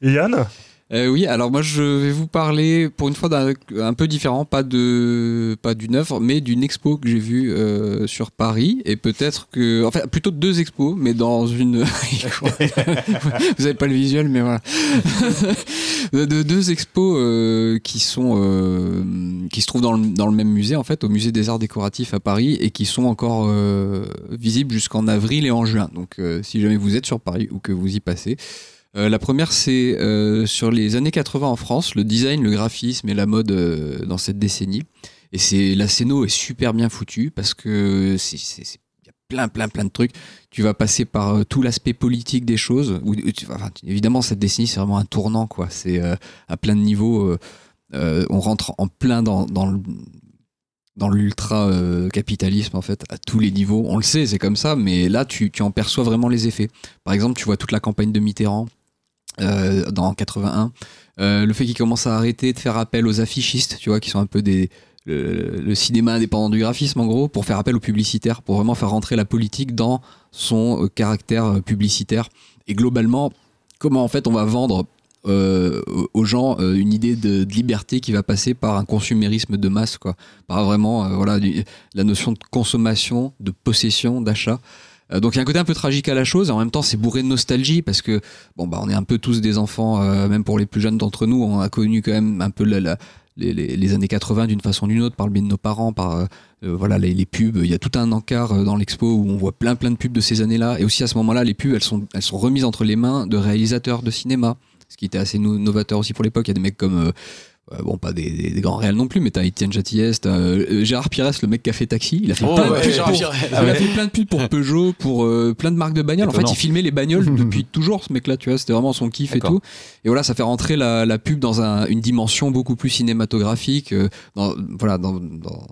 Et Yann? Euh, oui, alors moi je vais vous parler pour une fois d'un un peu différent, pas de pas d'une œuvre, mais d'une expo que j'ai vue euh, sur Paris et peut-être que, enfin plutôt deux expos, mais dans une. (laughs) (laughs) vous avez pas le visuel, mais voilà. (laughs) de, de- deux expos euh, qui sont euh, qui se trouvent dans le, dans le même musée en fait, au musée des Arts Décoratifs à Paris et qui sont encore euh, visibles jusqu'en avril et en juin. Donc euh, si jamais vous êtes sur Paris ou que vous y passez. Euh, la première, c'est euh, sur les années 80 en France, le design, le graphisme et la mode euh, dans cette décennie. Et c'est la scéno est super bien foutue parce que c'est y a plein, plein, plein de trucs. Tu vas passer par tout l'aspect politique des choses. Où, évidemment, cette décennie, c'est vraiment un tournant, quoi. C'est à plein de niveaux. on rentre en plein dans, l'ultra capitalisme en fait à tous les niveaux on le sait c'est comme ça mais là tu, tu en perçois vraiment les effets par exemple tu vois toute la campagne de Mitterrand euh, dans 81 Euh, le fait qu'il commence à arrêter de faire appel aux affichistes tu vois qui sont un peu des le, cinéma indépendant du graphisme en gros pour faire appel aux publicitaires pour vraiment faire rentrer la politique dans son euh, caractère euh, publicitaire. Et globalement comment en fait on va vendre euh, aux gens une idée de, liberté qui va passer par un consumérisme de masse quoi. Par vraiment voilà la notion de consommation de possession d'achat donc il y a un côté un peu tragique à la chose. Et en même temps c'est bourré de nostalgie parce que bon bah on est un peu tous des enfants euh, même pour les plus jeunes d'entre nous on a connu quand même un peu les, années 80 d'une façon ou d'une autre par le biais de nos parents par euh, euh, voilà les, pubs. Il y a tout un encart euh, dans l'expo où on voit plein plein de pubs de ces années-là. Et aussi à ce moment-là les pubs elles sont elles sont remises entre les mains de réalisateurs de cinéma ce qui était assez no- novateur aussi pour l'époque. Il y a des mecs comme euh, euh, bon pas des, des- des grands réels non plus mais t'as Étienne Châtillès t'as euh, Gérard Pires le mec qui a fait Taxi il a fait Oh, plein de ouais, pour- Pires. il a fait plein de pubs pour Peugeot, pour euh, plein de marques de bagnoles. En fait, il filmait les bagnoles (laughs) depuis toujours, ce mec-là, tu vois. C'était vraiment son kiff et tout. Et voilà, ça fait rentrer la, la pub dans un- une dimension beaucoup plus cinématographique, euh, dans, voilà, dans, dans,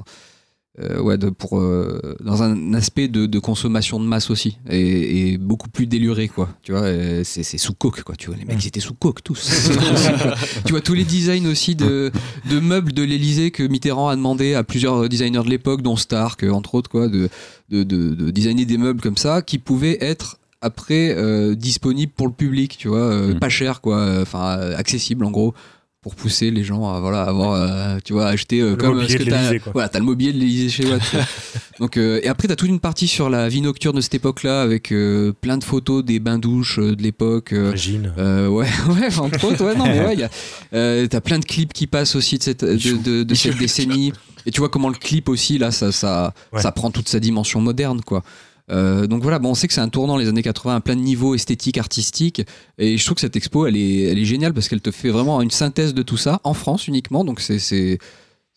euh, ouais, de, pour, euh, dans un aspect de, de consommation de masse aussi, et, et beaucoup plus déluré, quoi. Tu vois, c'est sous coke, quoi. Tu vois, les mecs, ils étaient sous coke tous. (laughs) Tu vois, tous les designs aussi de, de meubles de l'Elysée que Mitterrand a demandé à plusieurs designers de l'époque, dont Stark, entre autres, quoi, de, de, de, de designer des meubles comme ça qui pouvaient être après euh, disponibles pour le public, tu vois, euh, Mm. pas cher, quoi, euh, enfin euh, accessible en gros pour pousser les gens à voilà avoir euh, tu vois acheter euh, comme mobilier ce que t'as voilà t'as le mobilier de l'Élysée chez toi (laughs) donc euh, et après t'as toute une partie sur la vie nocturne de cette époque là avec euh, plein de photos des bains douches euh, de l'époque euh, euh, ouais, (laughs) ouais, entre autres, ouais, non, mais ouais, y a, euh, t'as plein de clips qui passent aussi de cette, de, de- de cette décennie. Et tu vois comment le clip aussi, là, ça, ça, Ouais. ça prend toute sa dimension moderne, quoi. Euh, donc voilà, bon, on sait que c'est un tournant les années 80 à plein de niveaux esthétiques, artistiques. Et je trouve que cette expo, elle est, elle est géniale parce qu'elle te fait vraiment une synthèse de tout ça, en France uniquement. Donc c'est,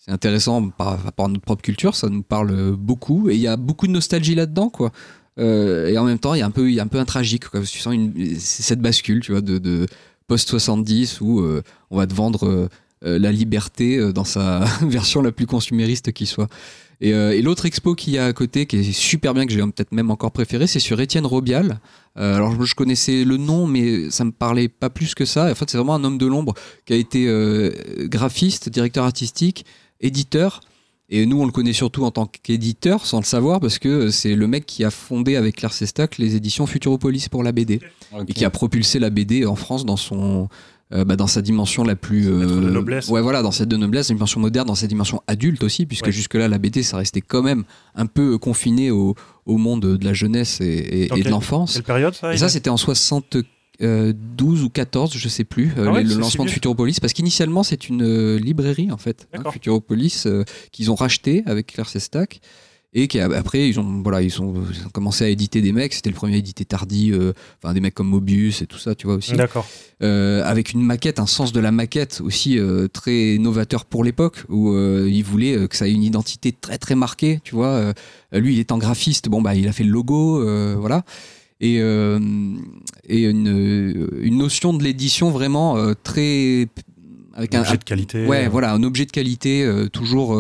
intéressant par rapport à notre propre culture, ça nous parle beaucoup. Et il y a beaucoup de nostalgie là-dedans, quoi. Euh, et en même temps, il y a un peu, il y a un peu un tragique. Tu sens cette bascule, tu vois, de, post 70 où euh, on va te vendre la liberté dans sa (laughs) version la plus consumériste qui soit. Et, euh, et l'autre expo qu'il y a à côté, qui est super bien, que j'ai peut-être même encore préféré, c'est sur Étienne Robial. Euh, alors je connaissais le nom, mais ça me parlait pas plus que ça. En fait, c'est vraiment un homme de l'ombre qui a été euh, graphiste, directeur artistique, éditeur. Et nous, on le connaît surtout en tant qu'éditeur, sans le savoir, parce que c'est le mec qui a fondé avec Claire Sestac les éditions Futuropolis pour la BD et qui a propulsé la BD en France dans son bah, dans sa dimension la plus euh, de noblesse. ouais voilà dans cette de noblesse une dimension moderne dans sa dimension adulte aussi puisque Ouais. jusque là la BD ça restait quand même un peu confiné au, au monde de la jeunesse et, et- Dans et de l'enfance Quelle période ça et ça c'était en 72 ou 14 je sais plus euh, Ah ouais, le lancement de. Futuropolis parce qu'initialement c'est une euh, librairie en fait hein. Futuropolis euh, qu'ils ont racheté avec Claire Sestac et qui après ils ont voilà ils ont, ils ont commencé à éditer des mecs c'était le premier édité tardi euh, enfin des mecs comme Mobius et tout ça tu vois aussi D'accord. euh, avec une maquette, un sens de la maquette aussi euh, très novateur pour l'époque, où euh, il voulait euh, que ça ait une identité très très marquée, tu vois. Lui, il est en graphiste, bon bah il a fait le logo, voilà. Et, et une, une notion de l'édition vraiment très avec Un un, objet de qualité. ouais voilà un objet de qualité toujours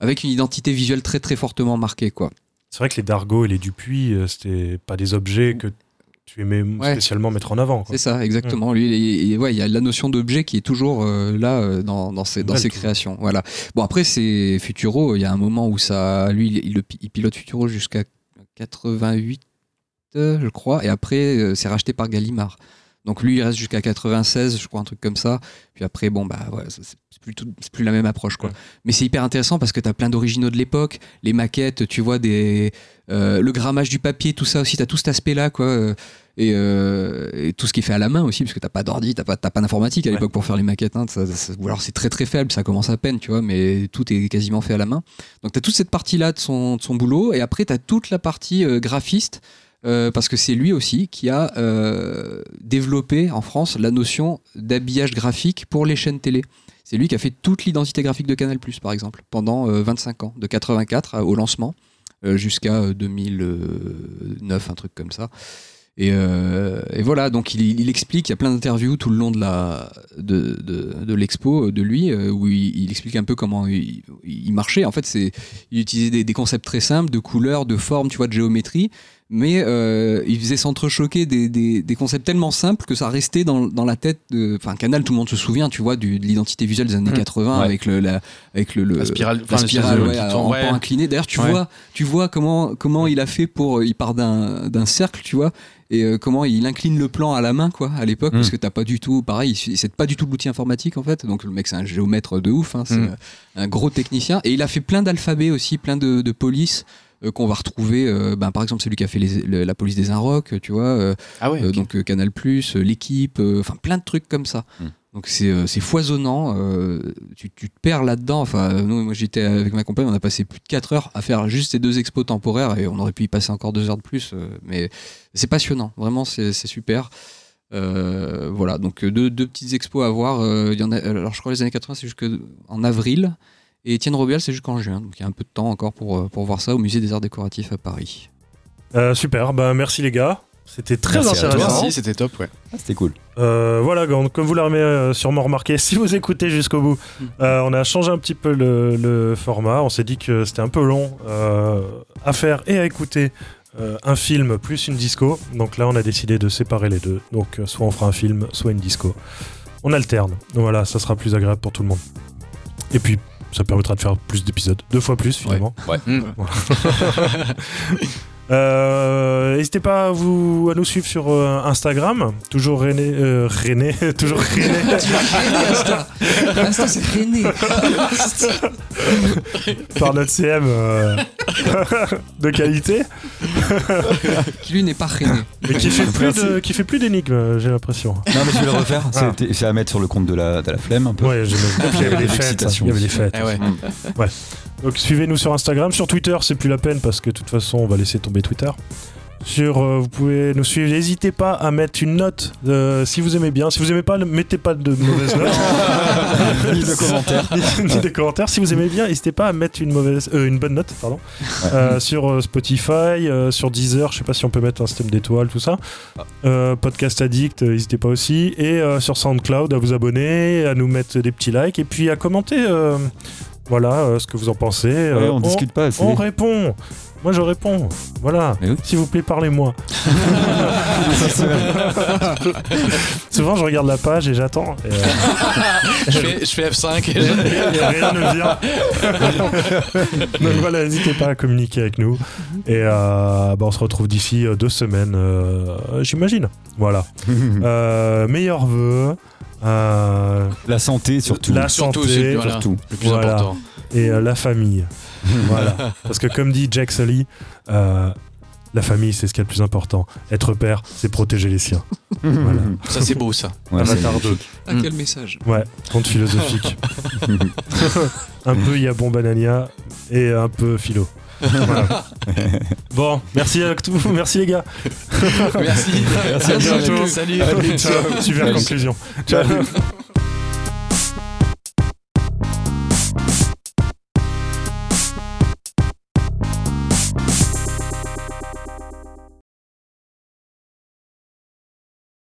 avec une identité visuelle très très fortement marquée quoi. C'est vrai que les Dargo et les Dupuis, euh, c'était pas des objets que tu aimais Ouais. spécialement mettre en avant. C'est ça, exactement. Lui, il, il- ouais, il y a la notion d'objet qui est toujours euh, là euh, dans, dans ses, dans ses créations. Voilà. Bon, après, c'est Futuro. Il y a un moment où ça, lui, il, il pilote Futuro jusqu'à 88, euh, je crois, et après, c'est racheté par Gallimard. Donc lui, il reste jusqu'à 96, je crois, un truc comme ça. Puis après, bon, bah, ça, c'est plus, tout- plus la même approche, quoi. Ouais. Mais c'est hyper intéressant parce que tu as plein d'originaux de l'époque, les maquettes, tu vois, des, euh, le grammage du papier, tout ça aussi, tu as tout cet aspect-là, quoi. euh, Et, euh, et tout ce qui est fait à la main aussi, parce que t'as pas d'ordi, t'as pas, t'as pas d'informatique à l'époque pour faire les maquettes. hein, ça- ça- ou alors c'est très très faible, ça commence à peine, tu vois, mais tout est quasiment fait à la main. Donc t'as toute cette partie-là de son, de son boulot, et après t'as toute la partie euh, graphiste, euh, parce que c'est lui aussi qui a euh, développé en France la notion d'habillage graphique pour les chaînes télé. C'est lui qui a fait toute l'identité graphique de Canal+, par exemple, pendant euh, 25 ans, de 84 à- au lancement euh, jusqu'à euh, 2009, un truc comme ça. Et, euh, voilà, donc il, explique, il y a plein d'interviews tout le long de l'expo euh, de lui euh, où il, explique un peu comment il, marchait. En fait, il utilisait des, des concepts très simples de couleurs, de formes, tu vois, de géométrie, mais euh, il faisait s'entrechoquer des, des, des concepts tellement simples que ça restait dans, dans la tête. de- Enfin, Canal, tout le monde se souvient, tu vois, du, de l'identité visuelle des années Mmh. 80 Ouais. avec le la, avec le, le- La spirale, la spirale ouais, en ouais. pan incliné. D'ailleurs, tu Ouais. vois, tu vois comment comment il a fait pour. Il part d'un d'un cercle, tu vois, et euh, comment il incline le plan à la main, quoi, à l'époque, parce que t'as pas du tout, pareil, il- c'est pas du tout l'outil informatique en fait. Donc le mec, c'est un géomètre de ouf, hein, c'est Mm. un gros technicien, et il a fait plein d'alphabets aussi, plein de, de polices. Euh, qu'on va retrouver, euh, ben, par exemple celui qui a fait les- le- la police des Inrocks, tu vois, euh, Ah ouais. euh, donc euh, Canal+, euh, l'équipe, euh, enfin plein de trucs comme ça. Mm. Donc c'est euh, foisonnant, euh, tu, tu te perds là-dedans. Enfin, nous, moi j'étais avec ma compagne, on a passé plus de 4 heures à faire juste ces deux expos temporaires et on aurait pu y passer encore 2 heures de plus. euh, mais c'est passionnant, vraiment c'est super. Euh, voilà, donc euh, deux, deux petites expos à voir. euh, y en a, alors je crois les années 80 c'est jusqu'en avril et Étienne Robial c'est jusqu'en juin. Donc il y a un peu de temps encore pour, euh, pour voir ça au musée des arts décoratifs à Paris. Euh, super, bah, merci les gars. C'était très Merci intéressant. Merci, c'était top, ouais. Ah, C'était cool. Euh, voilà, donc, comme vous l'avez sûrement remarqué, (laughs) si vous écoutez jusqu'au bout, euh, on a changé un petit peu le, le format. On s'est dit que c'était un peu long euh, à faire et à écouter euh, un film plus une disco. Donc là, on a décidé de séparer les deux. Donc soit on fera un film, soit une disco. On alterne. Donc voilà, ça sera plus agréable pour tout le monde. Et puis, ça permettra de faire plus d'épisodes. Deux fois plus, finalement. Mm. Euh, (laughs) (laughs) N'hésitez pas à, vous, à nous suivre sur euh, Instagram. Toujours René. euh, René. (laughs) toujours René. (laughs) Insta, Insta c'est René. par notre CM euh, (laughs) de qualité, Qui lui n'est pas René. mais qui fait plus de, qui fait plus d'énigmes, euh, j'ai l'impression. Non, mais je vais le refaire. Ah. C'est à mettre sur le compte de la, de la flemme un peu. Ouais, il y avait les fêtes. Il y avait aussi. fêtes. Ouais. Donc suivez-nous sur Instagram, sur Twitter, c'est plus la peine parce que de toute façon on va laisser tomber Twitter. Sur, euh, vous pouvez nous suivre. N'hésitez pas à mettre une note euh, si vous aimez bien. Si vous aimez pas, ne mettez pas de mauvaises notes. (laughs) Ni de commentaires. (laughs) ni de commentaires. Si vous aimez bien, n'hésitez pas à mettre une mauvaise, euh, une bonne note, pardon, Euh, sur Spotify, sur Deezer. Je sais pas si on peut mettre un système d'étoiles, tout ça. Podcast Addict, n'hésitez pas aussi. Et sur SoundCloud, à vous abonner, à nous mettre des petits likes et puis à commenter. Voilà euh, ce que vous en pensez. Ouais, Euh, on discute pas assez. on répond. Moi, je réponds. Voilà. Oui. S'il vous plaît, parlez-moi. (laughs) (laughs) Souvent, je regarde la page et j'attends. Euh, Je fais, je fais F5 et rien ne vient. Donc voilà, n'hésitez pas à communiquer avec nous. Et euh, bah, on se retrouve d'ici deux semaines, euh, j'imagine. Voilà. (laughs) Euh, meilleurs vœux. Euh, La santé surtout. La Surtout, santé. voilà, surtout. le plus Voilà. important. et euh, la famille. (laughs) voilà. Parce que comme dit Jack Sully, euh, la famille, c'est ce qui est le plus important. Être père, c'est protéger les siens. (laughs) Voilà. Ça, c'est beau, ça. (laughs) Ouais, Avatar 2. Ah, quel message. Ouais, conte philosophique. un peu il y a bon banania et un peu philo. Voilà. bon, merci à tous, merci les gars. Merci. (laughs) Merci, à bientôt. Salut. Ciao. Super conclusion. Ciao. (laughs)